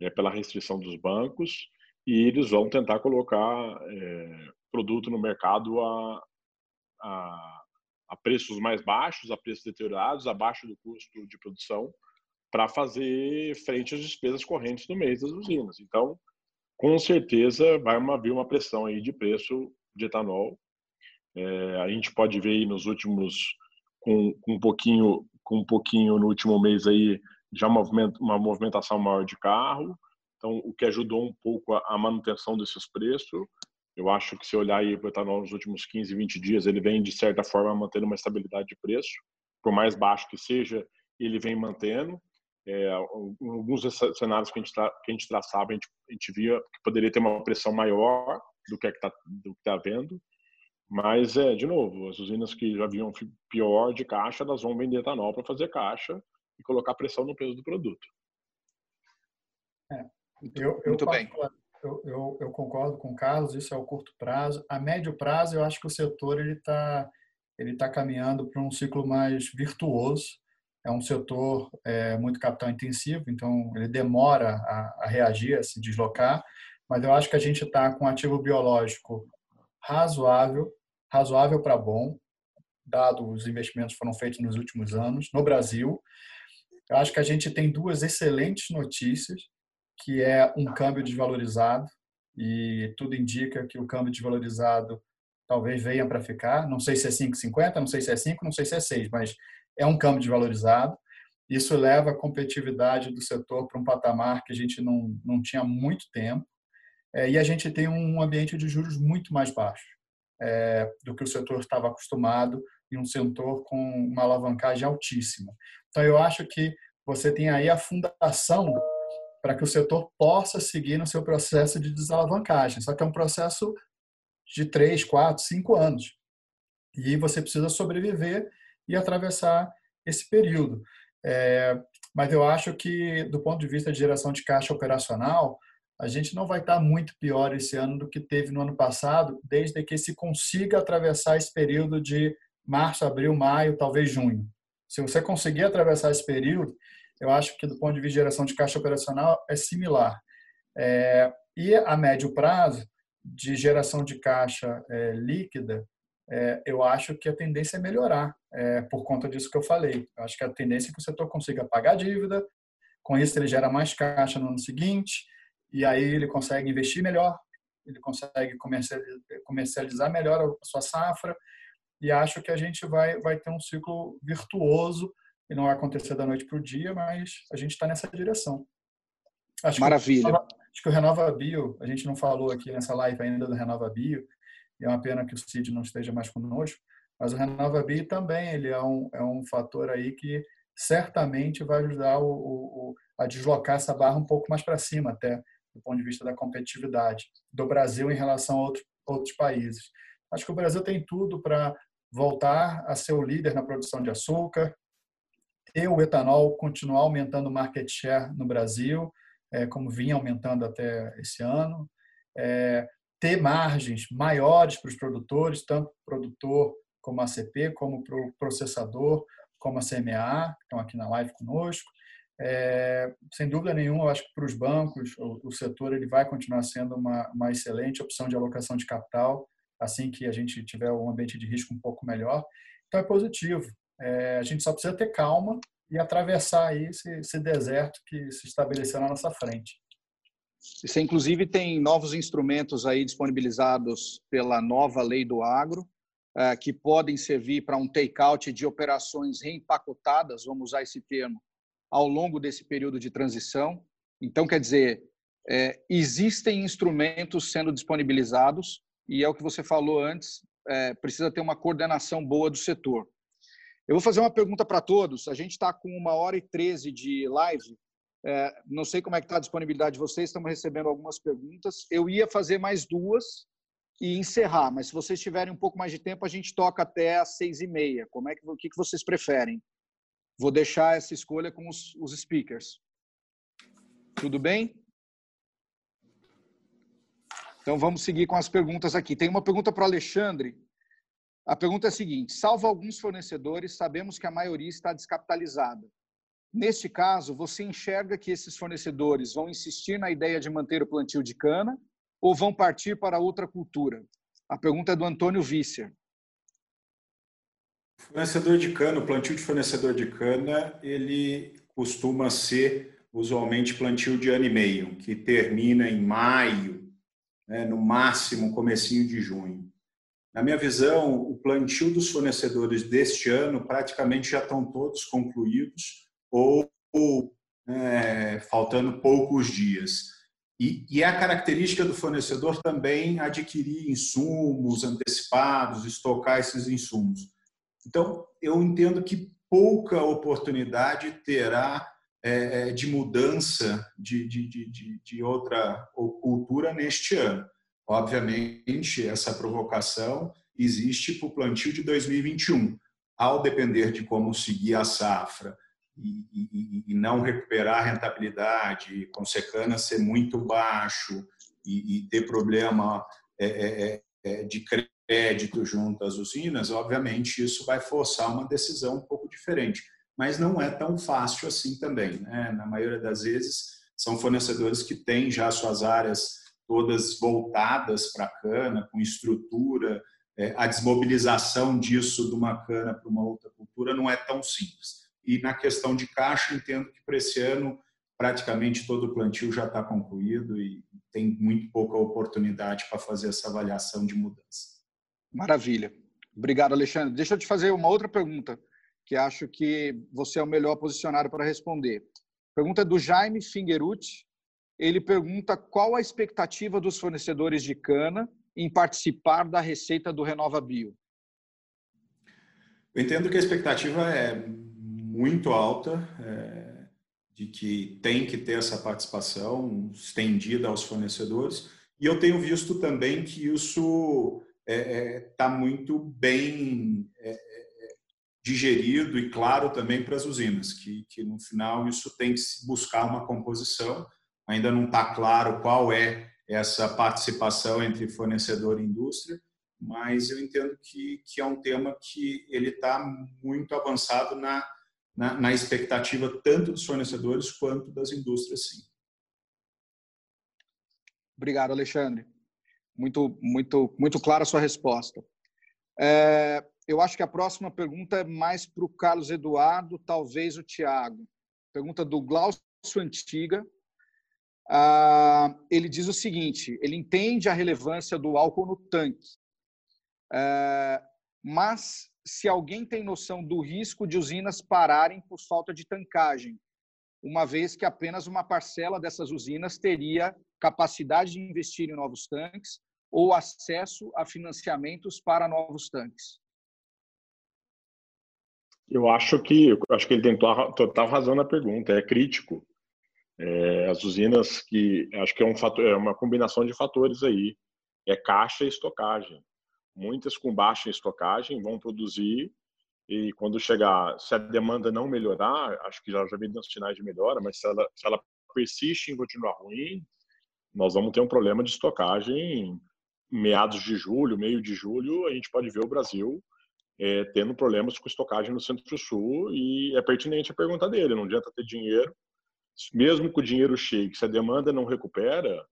é, pela restrição dos bancos, e eles vão tentar colocar é, produto no mercado a, a, a preços mais baixos, a preços deteriorados, abaixo do custo de produção, para fazer frente às despesas correntes do mês das usinas. Então, com certeza vai uma, haver uma pressão aí de preço de etanol. É, a gente pode ver aí nos últimos, com, com, um pouquinho, com um pouquinho no último mês aí já uma movimentação maior de carro. Então, o que ajudou um pouco a, a manutenção desses preços. Eu acho que se olhar aí para etanol nos últimos 15, 20 dias, ele vem de certa forma mantendo uma estabilidade de preço, por mais baixo que seja, ele vem mantendo. É, alguns cenários que a gente, tra que a gente traçava, a gente, a gente, via que poderia ter uma pressão maior do que é está tá havendo. Mas, é, de novo, as usinas que já vinham pior de caixa, elas vão vender etanol para fazer caixa e colocar pressão no preço do produto. É, eu, eu, Muito bem. Eu, eu, eu, concordo com o Carlos, isso é o curto prazo. A médio prazo, eu acho que o setor está ele tá caminhando para um ciclo mais virtuoso é um setor é, muito capital intensivo, então ele demora a, a, reagir, a se deslocar, mas eu acho que a gente está com um ativo biológico razoável, razoável para bom, dado os investimentos que foram feitos nos últimos anos no Brasil. Eu acho que a gente tem duas excelentes notícias, que é um câmbio desvalorizado, e tudo indica que o câmbio desvalorizado talvez venha para ficar. Não sei se é 5,50, não sei se é 5, não sei se é 6, mas é um câmbio desvalorizado. Isso leva a competitividade do setor para um patamar que a gente não, não tinha muito tempo. É, e a gente tem um ambiente de juros muito mais baixo é, do que o setor estava acostumado e um setor com uma alavancagem altíssima. Então, eu acho que você tem aí a fundação para que o setor possa seguir no seu processo de desalavancagem. Só que é um processo de três, quatro, cinco anos. E você precisa sobreviver e atravessar esse período. É, mas eu acho que, do ponto de vista de geração de caixa operacional, a gente não vai estar muito pior esse ano do que teve no ano passado, desde que se consiga atravessar esse período de março, abril, maio, talvez junho. Se você conseguir atravessar esse período, eu acho que, do ponto de vista de geração de caixa operacional, é similar. É, e a médio prazo, de geração de caixa é, líquida, é, eu acho que a tendência é melhorar é, por conta disso que eu falei. Eu acho que a tendência é que o setor consiga pagar a dívida, com isso ele gera mais caixa no ano seguinte, e aí ele consegue investir melhor, ele consegue comercializar melhor a sua safra, e acho que a gente vai, vai ter um ciclo virtuoso, e não vai acontecer da noite para o dia, mas a gente está nessa direção. Acho Maravilha. Que, acho que o Renova Bio, a gente não falou aqui nessa live ainda do Renova Bio, e é uma pena que o Cid não esteja mais conosco, mas o Renova Bi também ele é um, é um fator aí que certamente vai ajudar o, o, a deslocar essa barra um pouco mais para cima, até do ponto de vista da competitividade do Brasil em relação a outros, outros países. Acho que o Brasil tem tudo para voltar a ser o líder na produção de açúcar, ter o etanol continuar aumentando o market share no Brasil. é, como vinha aumentando até esse ano, é, ter margens maiores para os produtores, tanto produtor como a ACP, como para o processador, como a CMA, que estão aqui na live conosco. É, sem dúvida nenhuma, eu acho que para os bancos, o, o, setor ele vai continuar sendo uma, uma excelente opção de alocação de capital, assim que a gente tiver um ambiente de risco um pouco melhor. Então, é positivo. É, a gente só precisa ter calma e atravessar aí esse, esse deserto que se estabeleceu na nossa frente. Você, inclusive, tem novos instrumentos aí disponibilizados pela nova lei do agro, é, que podem servir para um take-out de operações reempacotadas, vamos usar esse termo, ao longo desse período de transição. Então, quer dizer, é, existem instrumentos sendo disponibilizados e é o que você falou antes, é, precisa ter uma coordenação boa do setor. Eu vou fazer uma pergunta para todos. A gente está com uma hora e treze de live. É, não sei como é que está a disponibilidade de vocês. Estamos recebendo algumas perguntas. Eu ia fazer mais duas e encerrar, mas se vocês tiverem um pouco mais de tempo, a gente toca até às seis e meia. Como é que o que, que vocês preferem? Vou deixar essa escolha com os, os speakers. Tudo bem? Então vamos seguir com as perguntas aqui. Tem uma pergunta para o Alexandre. A pergunta é a seguinte: salvo alguns fornecedores, sabemos que a maioria está descapitalizada. Neste caso, você enxerga que esses fornecedores vão insistir na ideia de manter o plantio de cana ou vão partir para outra cultura? A pergunta é do Antônio Visser. Fornecedor de cana, o plantio de fornecedor de cana, ele costuma ser usualmente plantio de ano e meio, que termina em maio, né, no máximo comecinho de junho. Na minha visão, o plantio dos fornecedores deste ano praticamente já estão todos concluídos ou é, faltando poucos dias. E, e é a característica do fornecedor também adquirir insumos antecipados, estocar esses insumos. Então, eu entendo que pouca oportunidade terá é, é de mudança de, de, de, de outra cultura neste ano. Obviamente, essa provocação existe para o plantio de 2021. Ao depender de como seguir a safra e, e, e não recuperar a rentabilidade, com secana ser muito baixo e, e ter problema é, é, é, é de crédito junto às usinas, obviamente isso vai forçar uma decisão um pouco diferente. Mas não é tão fácil assim também. Né? Na maioria das vezes, são fornecedores que têm já suas áreas todas voltadas para a cana, com estrutura. É, a desmobilização disso de uma cana para uma outra cultura não é tão simples. E na questão de caixa, entendo que para esse ano praticamente todo o plantio já está concluído e tem muito pouca oportunidade para fazer essa avaliação de mudança. Maravilha. Obrigado, Alexandre. Deixa eu te fazer uma outra pergunta, que acho que você é o melhor posicionado para responder. Pergunta do Jaime Fingerucci, ele pergunta qual a expectativa dos fornecedores de cana em participar da receita do Renova Bio. Eu entendo que a expectativa é muito alta, é, de que tem que ter essa participação estendida aos fornecedores, e eu tenho visto também que isso está é, é, tá muito bem é, é, digerido e claro também para as usinas, que, que no final isso tem que buscar uma composição ainda não está claro qual é essa participação entre fornecedor e indústria, mas eu entendo que, que é um tema que ele está muito avançado na, na, na, expectativa tanto dos fornecedores quanto das indústrias, sim. Obrigado, Alexandre. Muito, muito, muito clara a sua resposta. É, eu acho que a próxima pergunta é mais para o Carlos Eduardo, talvez o Tiago. Pergunta do Glaucio Antiga, ah, ele diz o seguinte: ele entende a relevância do álcool no tanque, ah, mas se alguém tem noção do risco de usinas pararem por falta de tancagem, uma vez que apenas uma parcela dessas usinas teria capacidade de investir em novos tanques ou acesso a financiamentos para novos tanques. Eu acho que acho que ele tem total razão na pergunta. É crítico é, as usinas que acho que é um fator, é uma combinação de fatores aí, é caixa e estocagem. Muitas com baixa estocagem vão produzir e quando chegar, se a demanda não melhorar, acho que já já vem dando sinais de melhora, mas se ela, se ela persiste em continuar ruim, nós vamos ter um problema de estocagem meados de julho, meio de julho, a gente pode ver o Brasil é, tendo problemas com estocagem no Centro-Sul e é pertinente a pergunta dele, não adianta ter dinheiro, mesmo que o dinheiro chegue, se a demanda não recupera,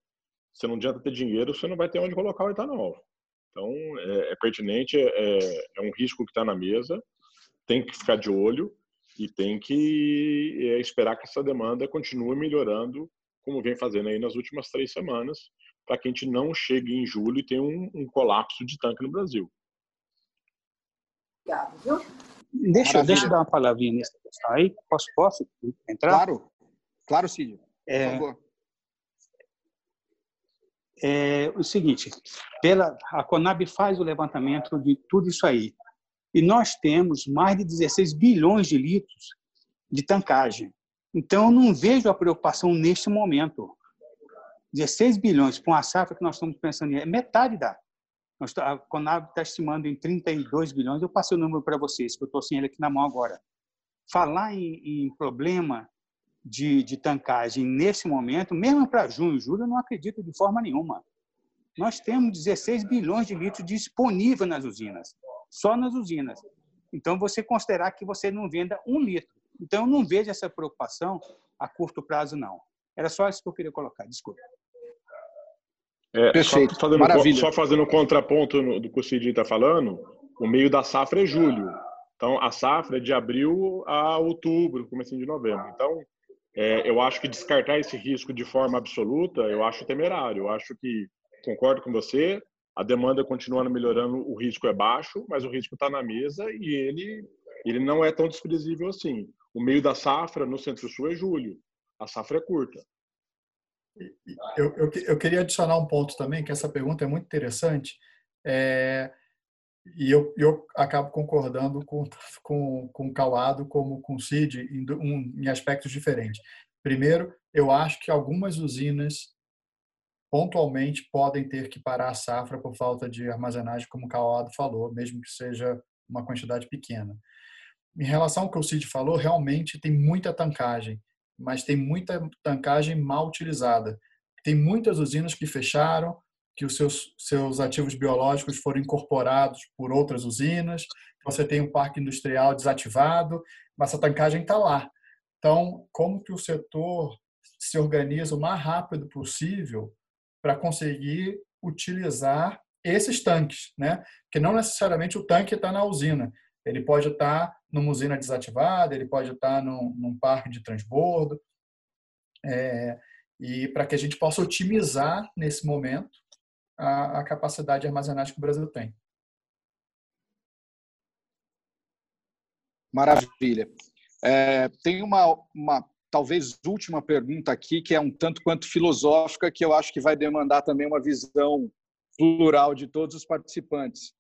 você não adianta ter dinheiro, você não vai ter onde colocar o etanol. Então, é, é pertinente, é, é, um risco que está na mesa, tem que ficar de olho e tem que é, esperar que essa demanda continue melhorando, como vem fazendo aí nas últimas três semanas, para que a gente não chegue em julho e tenha um, um colapso de tanque no Brasil. Obrigado, viu? Deixa, deixa eu dar uma palavrinha nessa questão aí. Posso, posso entrar? Claro, claro, Cid. É, Por favor. É o seguinte, pela, a Conab faz o levantamento de tudo isso aí. E nós temos mais de 16 bilhões de litros de tancagem. Então, eu não vejo a preocupação neste momento. 16 bilhões com a safra que nós estamos pensando em é metade da. Tá, a Conab está estimando em 32 bilhões. Eu passei o número para vocês, que eu estou sem ele aqui na mão agora. Falar em, em problema de, de, tancagem nesse momento, mesmo para junho e julho, eu não acredito de forma nenhuma. Nós temos 16 bilhões de litros disponível nas usinas, só nas usinas. Então, você considerar que você não venda um litro. Então, eu não vejo essa preocupação a curto prazo, não. Era só isso que eu queria colocar, desculpa. É, Perfeito. Só fazendo, Maravilha. Só fazendo um contraponto no, do que o Cid está falando, o meio da safra é julho. Então, a safra é de abril a outubro, comecinho de novembro. Então, é, eu acho que descartar esse risco de forma absoluta, eu acho temerário. Eu acho que, concordo com você, a demanda continuando melhorando, o risco é baixo, mas o risco está na mesa e ele, ele não é tão desprezível assim. O meio da safra no Centro-Sul é julho. A safra é curta. Eu, eu, eu, queria adicionar um ponto também, que essa pergunta é muito interessante, é, e eu, eu acabo concordando com, com, com o Calado como com o Cid em, um, em aspectos diferentes. Primeiro, eu acho que algumas usinas pontualmente podem ter que parar a safra por falta de armazenagem, como o Calado falou, mesmo que seja uma quantidade pequena. Em relação ao que o Cid falou, realmente tem muita tancagem mas tem muita tancagem mal utilizada. Tem muitas usinas que fecharam, que os seus, seus ativos biológicos foram incorporados por outras usinas, você tem um parque industrial desativado, mas a tancagem está lá. Então, como que o setor se organiza o mais rápido possível para conseguir utilizar esses tanques, né? Porque não necessariamente o tanque está na usina, ele pode estar numa usina desativada, ele pode estar num, num parque de transbordo, é, e para que a gente possa otimizar nesse momento a, a capacidade de armazenagem que o Brasil tem. Maravilha. É, tem uma, uma talvez última pergunta aqui que é um tanto quanto filosófica que eu acho que vai demandar também uma visão plural de todos os participantes.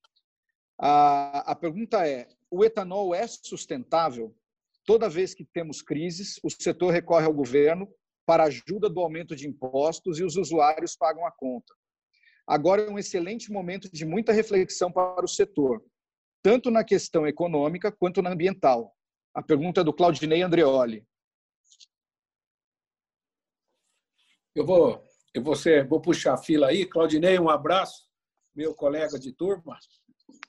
A, a pergunta é: o etanol é sustentável? Toda vez que temos crises, o setor recorre ao governo para ajuda do aumento de impostos e os usuários pagam a conta. Agora é um excelente momento de muita reflexão para o setor, tanto na questão econômica quanto na ambiental. A pergunta é do Claudinei Andreoli. Eu vou, eu vou, ser, vou puxar a fila aí. Claudinei, um abraço, meu colega de turma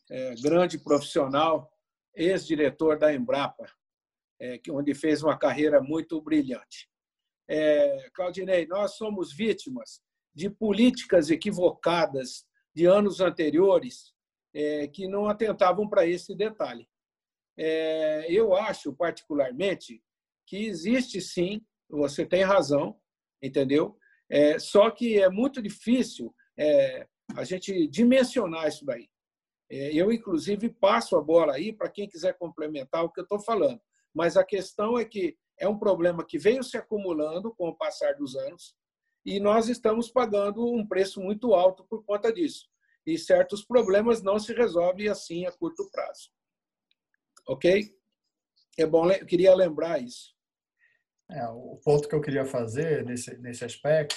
é, grande profissional, ex-diretor da Embrapa, é, onde fez uma carreira muito brilhante. É, Claudinei, nós somos vítimas de políticas equivocadas de anos anteriores é, que não atentavam para esse detalhe. É, eu acho, particularmente, que existe sim, você tem razão, entendeu? É, só que é muito difícil é, a gente dimensionar isso daí. É, eu, inclusive, passo a bola aí para quem quiser complementar o que eu estou falando. Mas a questão é que é um problema que veio se acumulando com o passar dos anos e nós estamos pagando um preço muito alto por conta disso. E certos problemas não se resolvem assim a curto prazo. Ok? É bom, eu queria lembrar isso. É, o ponto que eu queria fazer nesse, nesse aspecto,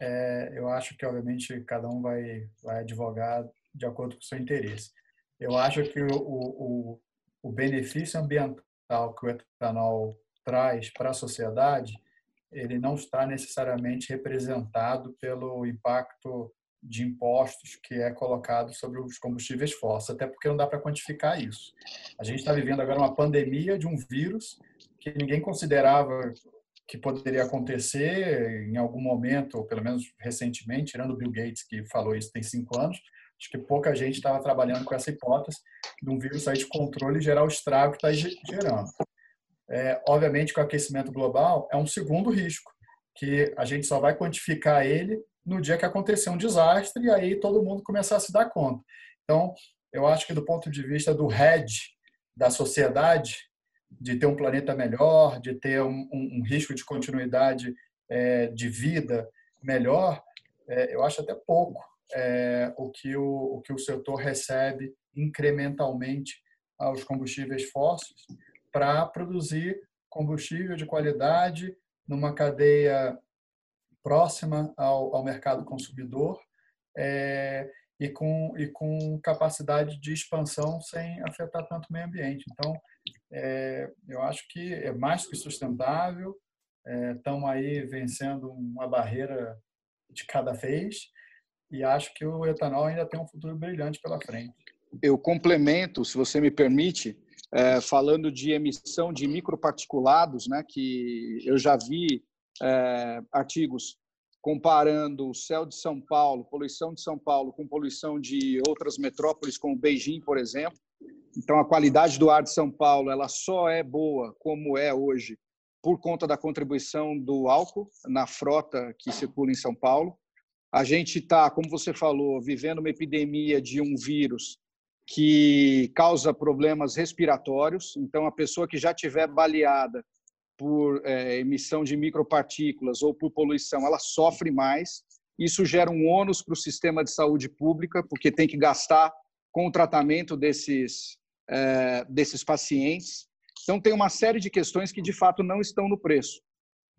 é, eu acho que, obviamente, cada um vai, vai advogar de acordo com o seu interesse. Eu acho que o, o, o benefício ambiental que o etanol traz para a sociedade ele não está necessariamente representado pelo impacto de impostos que é colocado sobre os combustíveis fósseis, até porque não dá para quantificar isso. A gente está vivendo agora uma pandemia de um vírus que ninguém considerava que poderia acontecer em algum momento, ou pelo menos recentemente, tirando o Bill Gates, que falou isso tem cinco anos, acho que pouca gente estava trabalhando com essa hipótese de um vírus sair de controle e gerar o estrago que está gerando. É, obviamente, com o aquecimento global, é um segundo risco, que a gente só vai quantificar ele no dia que acontecer um desastre e aí todo mundo começar a se dar conta. Então, eu acho que do ponto de vista do hedge da sociedade, de ter um planeta melhor, de ter um, um, um risco de continuidade é, de vida melhor, é, eu acho até pouco é, o, que o, o que o setor recebe incrementalmente aos combustíveis fósseis para produzir combustível de qualidade numa cadeia próxima ao, ao mercado consumidor é, e, com, e com capacidade de expansão sem afetar tanto o meio ambiente. Então, é, eu acho que é mais que sustentável, estamos é, aí vencendo uma barreira de cada vez e acho que o etanol ainda tem um futuro brilhante pela frente. Eu complemento, se você me permite, é, falando de emissão de microparticulados, né, que eu já vi é, artigos comparando o céu de São Paulo, poluição de São Paulo, com poluição de outras metrópoles, como Beijing, por exemplo. Então, a qualidade do ar de São Paulo ela só é boa como é hoje por conta da contribuição do álcool na frota que circula em São Paulo. A gente está, como você falou, vivendo uma epidemia de um vírus que causa problemas respiratórios. Então, a pessoa que já tiver baleada por é, emissão de micropartículas ou por poluição, ela sofre mais. Isso gera um ônus para o sistema de saúde pública, porque tem que gastar com o tratamento desses, é, desses pacientes. Então, tem uma série de questões que, de fato, não estão no preço.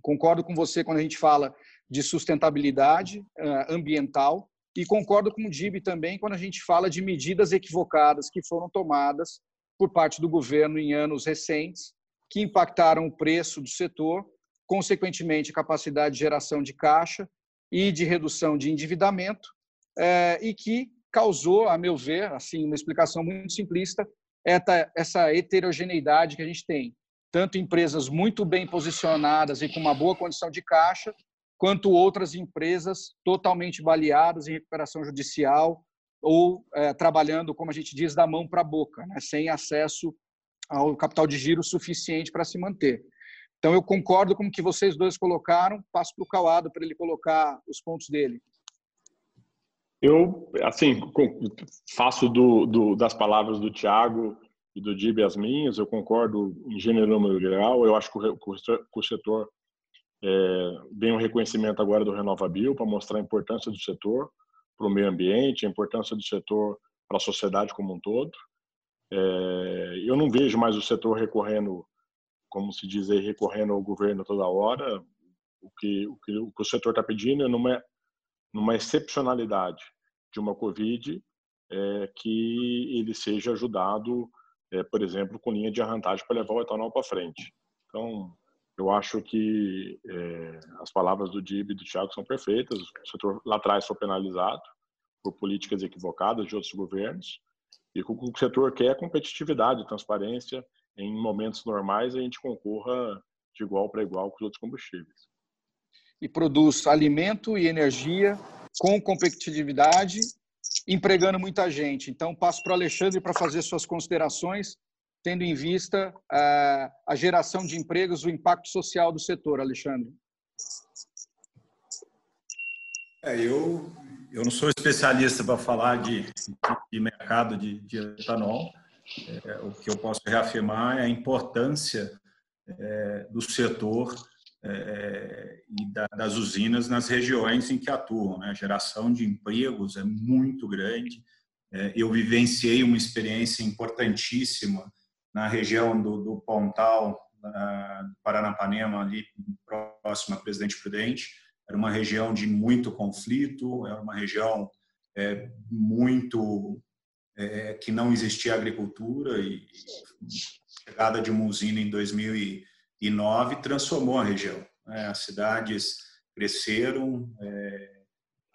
Concordo com você quando a gente fala de sustentabilidade é, ambiental e concordo com o Dib também quando a gente fala de medidas equivocadas que foram tomadas por parte do governo em anos recentes que impactaram o preço do setor, consequentemente, a capacidade de geração de caixa e de redução de endividamento, é, e que causou, a meu ver, assim, uma explicação muito simplista, essa heterogeneidade que a gente tem. Tanto empresas muito bem posicionadas e com uma boa condição de caixa, quanto outras empresas totalmente baleadas em recuperação judicial ou é, trabalhando, como a gente diz, da mão para a boca, né? sem acesso ao capital de giro suficiente para se manter. Então, eu concordo com o que vocês dois colocaram, passo para o Cauado para ele colocar os pontos dele. Eu, assim, faço do, do, das palavras do Tiago e do Dib as minhas, eu concordo em gênero geral, eu acho que o, que o setor é, um reconhecimento agora do RenovaBio para mostrar a importância do setor para o meio ambiente, a importância do setor para a sociedade como um todo. É, eu não vejo mais o setor recorrendo, como se diz aí, recorrendo ao governo toda hora. O que o, que, o, que o setor está pedindo é numa, numa excepcionalidade de uma Covid é, que ele seja ajudado, é, por exemplo, com linha de arrantagem para levar o etanol para frente. Então, eu acho que é, as palavras do Dib e do Thiago são perfeitas. O setor lá atrás foi penalizado por políticas equivocadas de outros governos. E o o setor quer competitividade, transparência. Em momentos normais, a gente concorra de igual para igual com os outros combustíveis. E produz alimento e energia com competitividade, empregando muita gente. Então, passo para o Alexandre para fazer suas considerações, tendo em vista a, geração de empregos, o impacto social do setor. Alexandre. É, eu eu não sou especialista para falar de, de mercado de, de etanol. É, o que eu posso reafirmar é a importância é, do setor é, e da, das usinas nas regiões em que atuam. Né? A geração de empregos é muito grande. É, eu vivenciei uma experiência importantíssima na região do, do Pontal, do Paranapanema, ali próximo a Presidente Prudente, era uma região de muito conflito, era uma região é, muito é, que não existia agricultura e a chegada de uma usina em 2009 transformou a região. Né? As cidades cresceram, é,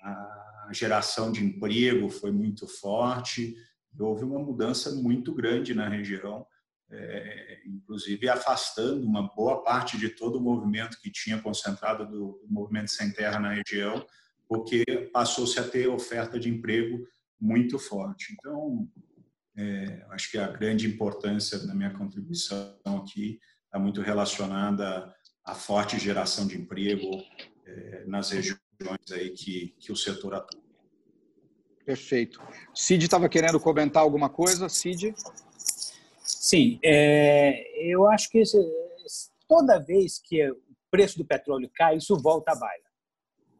a geração de emprego foi muito forte, houve uma mudança muito grande na região, é, inclusive afastando uma boa parte de todo o movimento que tinha concentrado do, do movimento sem terra na região, porque passou-se a ter oferta de emprego muito forte. Então, é, acho que a grande importância da minha contribuição aqui está muito relacionada à forte geração de emprego é, nas regiões aí que, que o setor atua. Perfeito. Cid estava querendo comentar alguma coisa, Cid? Sim, é, eu acho que esse, toda vez que o preço do petróleo cai, isso volta à baila.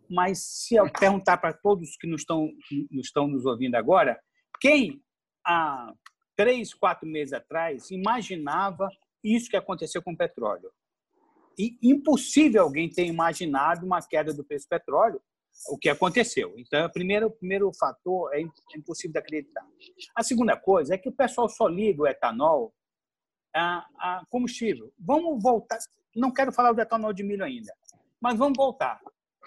Mas se eu perguntar para todos que nos estão, nos estão nos ouvindo agora, quem há três, quatro meses atrás imaginava isso que aconteceu com o petróleo? E impossível alguém ter imaginado uma queda do preço do petróleo, o que aconteceu. Então, o primeiro, o primeiro fator é, impossível de acreditar. A segunda coisa é que o pessoal só liga o etanol a, a combustível. Vamos voltar. Não quero falar do etanol de milho ainda, mas vamos voltar.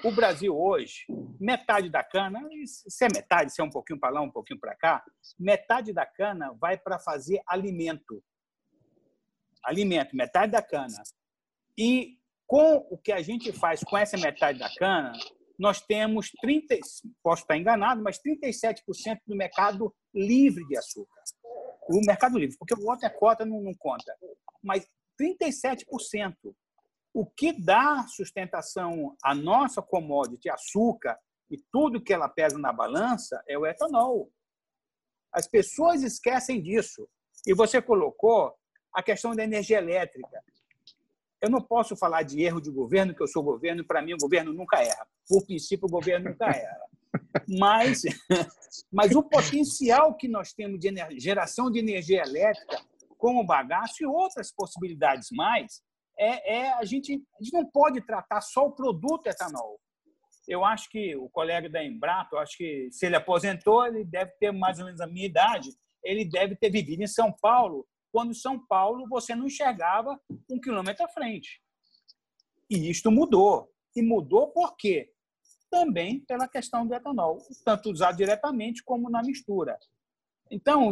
O Brasil hoje, metade da cana, se é metade, se é um pouquinho para lá, um pouquinho para cá, metade da cana vai para fazer alimento. Alimento, metade da cana. E com o que a gente faz com essa metade da cana, nós temos 30, posso estar enganado, mas 37% do mercado livre de açúcar. O mercado livre, porque o outro é cota, não, não conta. Mas 37%. O que dá sustentação à nossa commodity, açúcar, e tudo que ela pesa na balança é o etanol. As pessoas esquecem disso. E você colocou a questão da energia elétrica. Eu não posso falar de erro de governo, que eu sou governo, e para mim o governo nunca erra. Por princípio, o governo nunca erra. Mas, mas o potencial que nós temos de geração de energia elétrica com o bagaço e outras possibilidades mais, é, é a, gente, a gente não pode tratar só o produto etanol. Eu acho que o colega da Embrato, acho que se ele aposentou, ele deve ter mais ou menos a minha idade, ele deve ter vivido em São Paulo quando São Paulo você não enxergava um quilômetro à frente. E isto mudou. E mudou por quê? Também pela questão do etanol, tanto usado diretamente como na mistura. Então,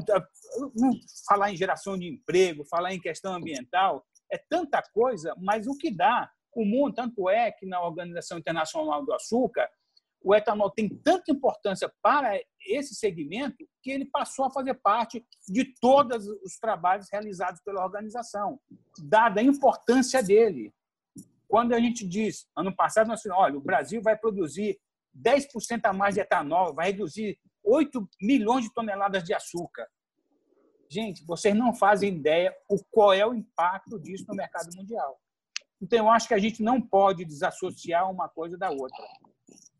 falar em geração de emprego, falar em questão ambiental, é tanta coisa, mas o que dá, mundo, tanto é que na Organização Internacional do Açúcar, o etanol tem tanta importância para esse segmento que ele passou a fazer parte de todos os trabalhos realizados pela organização, dada a importância dele. Quando a gente diz, ano passado, nós falamos, olha, o Brasil vai produzir 10% a mais de etanol, vai reduzir 8 milhões de toneladas de açúcar. Gente, vocês não fazem ideia o qual é o impacto disso no mercado mundial. Então, eu acho que a gente não pode desassociar uma coisa da outra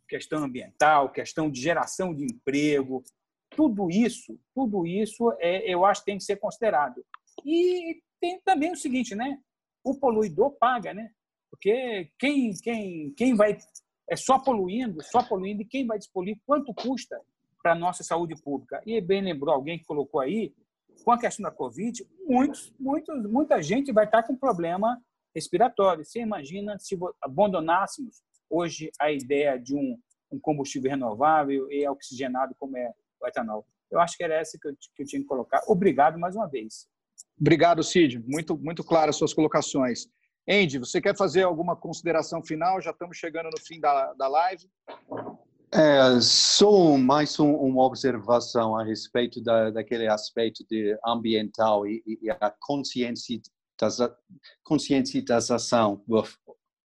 questão ambiental, questão de geração de emprego, tudo isso, tudo isso é, eu acho que tem que ser considerado. E tem também o seguinte, né? O poluidor paga, né? Porque quem, quem, quem vai é só poluindo, só poluindo, e quem vai despoluir, quanto custa para a nossa saúde pública? E bem lembrou alguém que colocou aí, com a questão da Covid, muitos, muitos, muita gente vai estar com problema respiratório. Você imagina se abandonássemos hoje a ideia de um, um combustível renovável e oxigenado como é o etanol. Eu acho que era essa que eu, que eu tinha que colocar. Obrigado mais uma vez. Obrigado, Cid. Muito, muito claras suas colocações. Andy, você quer fazer alguma consideração final? Já estamos chegando no fim da, da live. É, só mais um, uma observação a respeito da, daquele aspecto de ambiental e, e a conscientização,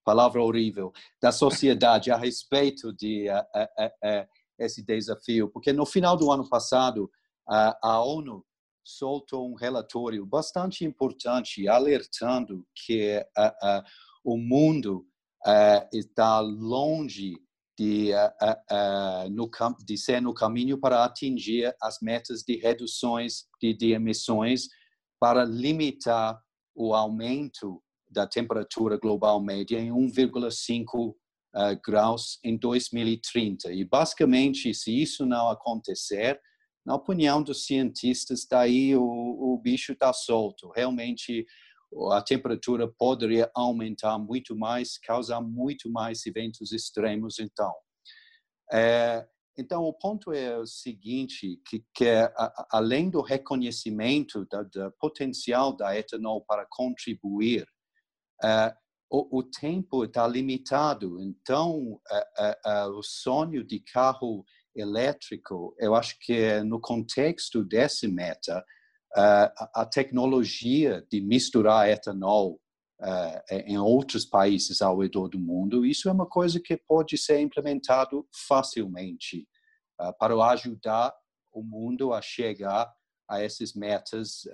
palavra horrível, da sociedade a respeito de uh, uh, uh, esse desafio, porque no final do ano passado a ONU soltou um relatório bastante importante alertando que o mundo está longe de, no, de ser no caminho para atingir as metas de reduções de, de emissões para limitar o aumento da temperatura global média em 1,5 uh, eh, graus em 2030. E, basicamente, se isso não acontecer, na opinião dos cientistas, daí o, o bicho está solto. Realmente, a temperatura poderia aumentar muito mais, causar muito mais eventos extremos. Então, é, então o ponto é o seguinte, que, que é, a, além do reconhecimento do potencial da etanol para contribuir, é, o, o, tempo está limitado. Então, é, é, o sonho de carro elétrico, eu acho que no contexto desse meta, a tecnologia de misturar etanol uh, em outros países ao redor do mundo, isso é uma coisa que pode ser implementado facilmente para ajudar o mundo a chegar a essas metas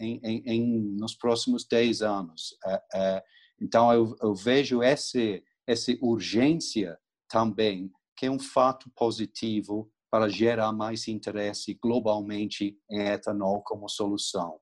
em, em, em, nos próximos 10 anos. então, eu, eu vejo essa, essa urgência também, que é um fato positivo para gerar mais interesse globalmente em etanol como solução.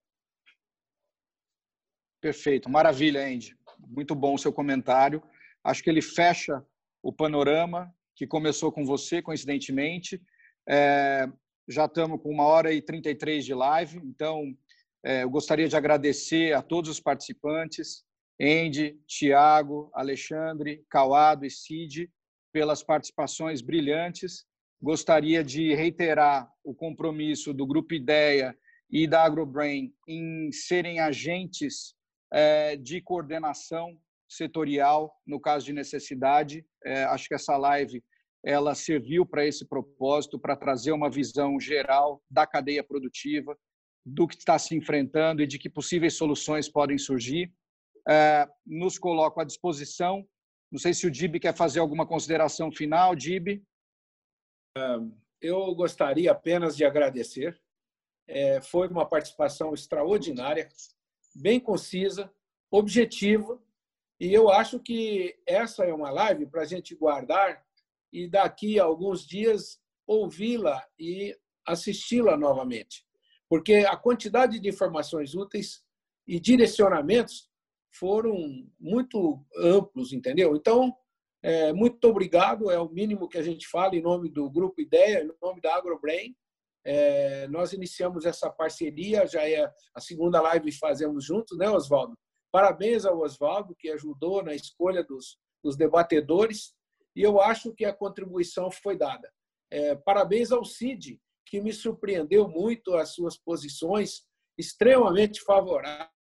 Perfeito, maravilha, Andy. Muito bom o seu comentário. Acho que ele fecha o panorama que começou com você, coincidentemente. É, já estamos com uma hora e 33 de live, então é, eu gostaria de agradecer a todos os participantes, Andy, Tiago, Alexandre, Cauado e Cid, pelas participações brilhantes gostaria de reiterar o compromisso do Grupo Ideia e da AgroBrain em serem agentes é, de coordenação setorial no caso de necessidade. É, acho que essa live ela serviu para esse propósito, para trazer uma visão geral da cadeia produtiva, do que está se enfrentando e de que possíveis soluções podem surgir. É, nos coloco à disposição. Não sei se o Dib quer fazer alguma consideração final. Dib? Eu gostaria apenas de agradecer. É, foi uma participação extraordinária, bem concisa, objetiva, e eu acho que essa é uma live para a gente guardar e daqui a alguns dias ouvi-la e assisti-la novamente, porque a quantidade de informações úteis e direcionamentos foram muito amplos, entendeu? Então, é, muito obrigado, é o mínimo que a gente fala em nome do Grupo Ideia, em nome da AgroBrain. É, nós iniciamos essa parceria, já é a segunda live que fazemos juntos, né, Oswaldo? Parabéns ao Oswaldo, que ajudou na escolha dos, dos debatedores, e eu acho que a contribuição foi dada. É, parabéns ao CID, que me surpreendeu muito as suas posições extremamente favoráveis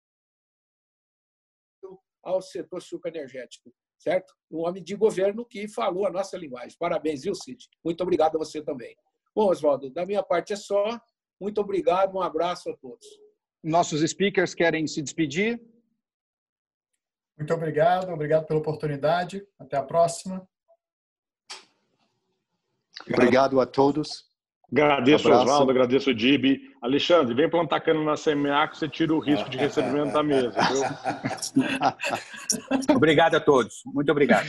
ao setor sucroenergético certo? Um homem de governo que falou a nossa linguagem. Parabéns, viu, Cid? Muito obrigado a você também. Bom, Oswaldo, da minha parte é só. Muito obrigado, um abraço a todos. Nossos speakers querem se despedir? Muito obrigado, obrigado pela oportunidade. Até a próxima. Obrigado a todos. Agradeço, Oswaldo, agradeço o Dib. Alexandre, vem plantar cana na CMA que você tira o risco de recebimento da mesa. Viu? obrigado a todos. Muito obrigado.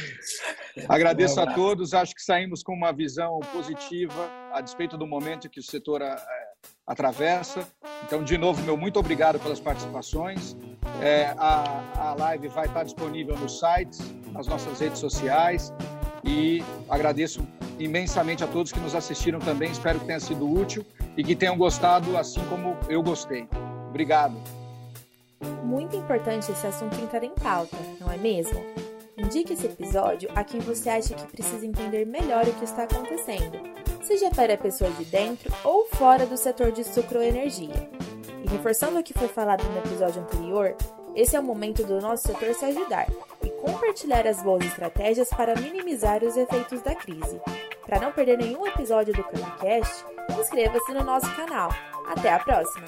Agradeço a todos. Acho que saímos com uma visão positiva a despeito do momento que o setor é, atravessa. Então, de novo, meu muito obrigado pelas participações. É, a, a live vai estar disponível no site, nas nossas redes sociais e agradeço imensamente a todos que nos assistiram também. Espero que tenha sido útil e que tenham gostado assim como eu gostei. Obrigado. Muito importante esse assunto entrar em pauta, não é mesmo? Indique esse episódio a quem você acha que precisa entender melhor o que está acontecendo, seja para pessoas de dentro ou fora do setor de sucroenergia. E reforçando o que foi falado no episódio anterior, esse é o momento do nosso setor se ajudar compartilhar as boas estratégias para minimizar os efeitos da crise. Para não perder nenhum episódio do CanaCast, inscreva-se no nosso canal. Até a próxima!